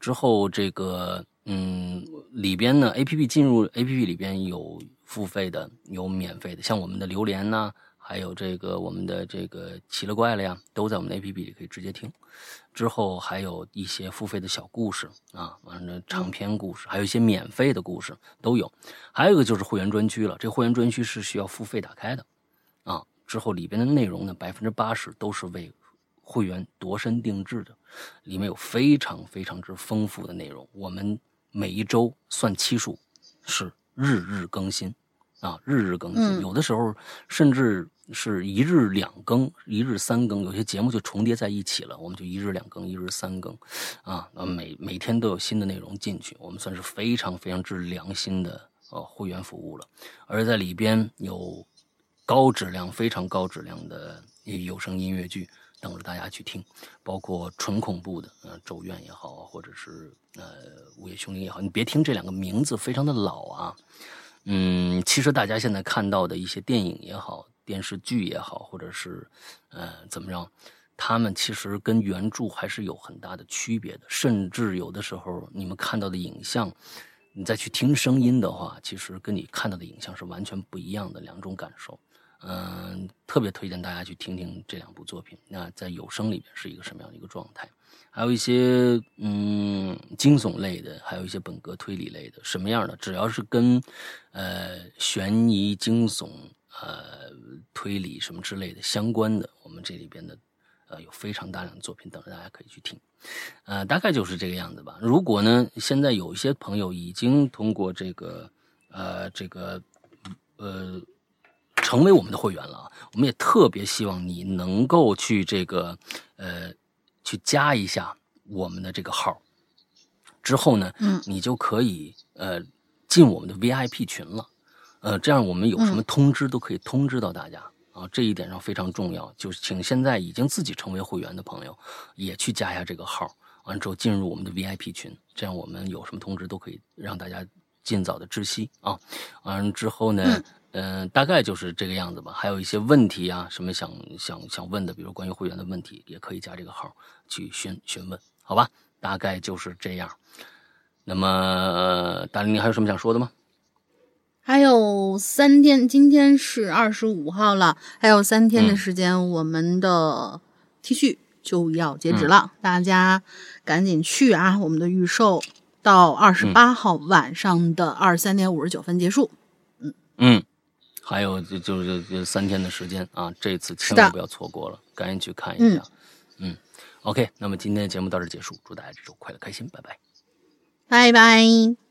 之后这个嗯里边呢，A P P 进入 A P P 里边有付费的，有免费的，像我们的榴莲呐、还有这个我们的这个奇了怪了呀，都在我们的 A P P 里可以直接听。之后还有一些付费的小故事啊，完了长篇故事，还有一些免费的故事都有。还有一个就是会员专区了，这会员专区是需要付费打开的啊。之后里边的内容呢，百分之八十都是为会员度身定制的，里面有非常非常之丰富的内容。我们每一周算期数是日日更新啊，日日更新，嗯有的时候甚至是一日两更，一日三更，有些节目就重叠在一起了，我们就一日两更，一日三更，啊，那每每天都有新的内容进去，我们算是非常非常之良心的呃会员服务了，而在里边有高质量、非常高质量的有声音乐剧等着大家去听，包括纯恐怖的，呃，《咒怨》也好，或者是呃《午夜凶铃》也好，你别听这两个名字非常的老啊，嗯，其实大家现在看到的一些电影也好，电视剧也好，或者是呃怎么样，他们其实跟原著还是有很大的区别的，甚至有的时候你们看到的影像，你再去听声音的话，其实跟你看到的影像是完全不一样的两种感受嗯，特别推荐大家去听听这两部作品。那在有声里面是一个什么样的一个状态？还有一些嗯惊悚类的，还有一些本格推理类的，什么样的？只要是跟呃悬疑、惊悚、呃推理什么之类的相关的，我们这里边的呃有非常大量的作品等着大家可以去听。呃，大概就是这个样子吧。如果呢，现在有一些朋友已经通过这个呃这个呃成为我们的会员了啊，我们也特别希望你能够去这个呃。去加一下我们的这个号，之后呢，嗯，你就可以呃进我们的 VIP 群了，呃，这样我们有什么通知都可以通知到大家啊，这一点上非常重要。就是请现在已经自己成为会员的朋友也去加一下这个号，完之后进入我们的 VIP 群，这样我们有什么通知都可以让大家尽早的知悉啊。完之后呢。嗯，大概就是这个样子吧。还有一些问题啊，什么想想想问的，比如关于会员的问题，也可以加这个号去询询问，好吧？大概就是这样。那么，大林，你还有什么想说的吗？还有三天，今天是二十五号了，还有三天的时间，我们的 T 恤就要截止了，大家赶紧去啊！我们的预售到二十八号晚上的二十三点五十九分结束。嗯嗯。还有就就是就三天的时间啊，这次千万不要错过了，赶紧去看一下。嗯，OK，那么今天的节目到这结束，祝大家这周快乐开心，拜拜，拜拜。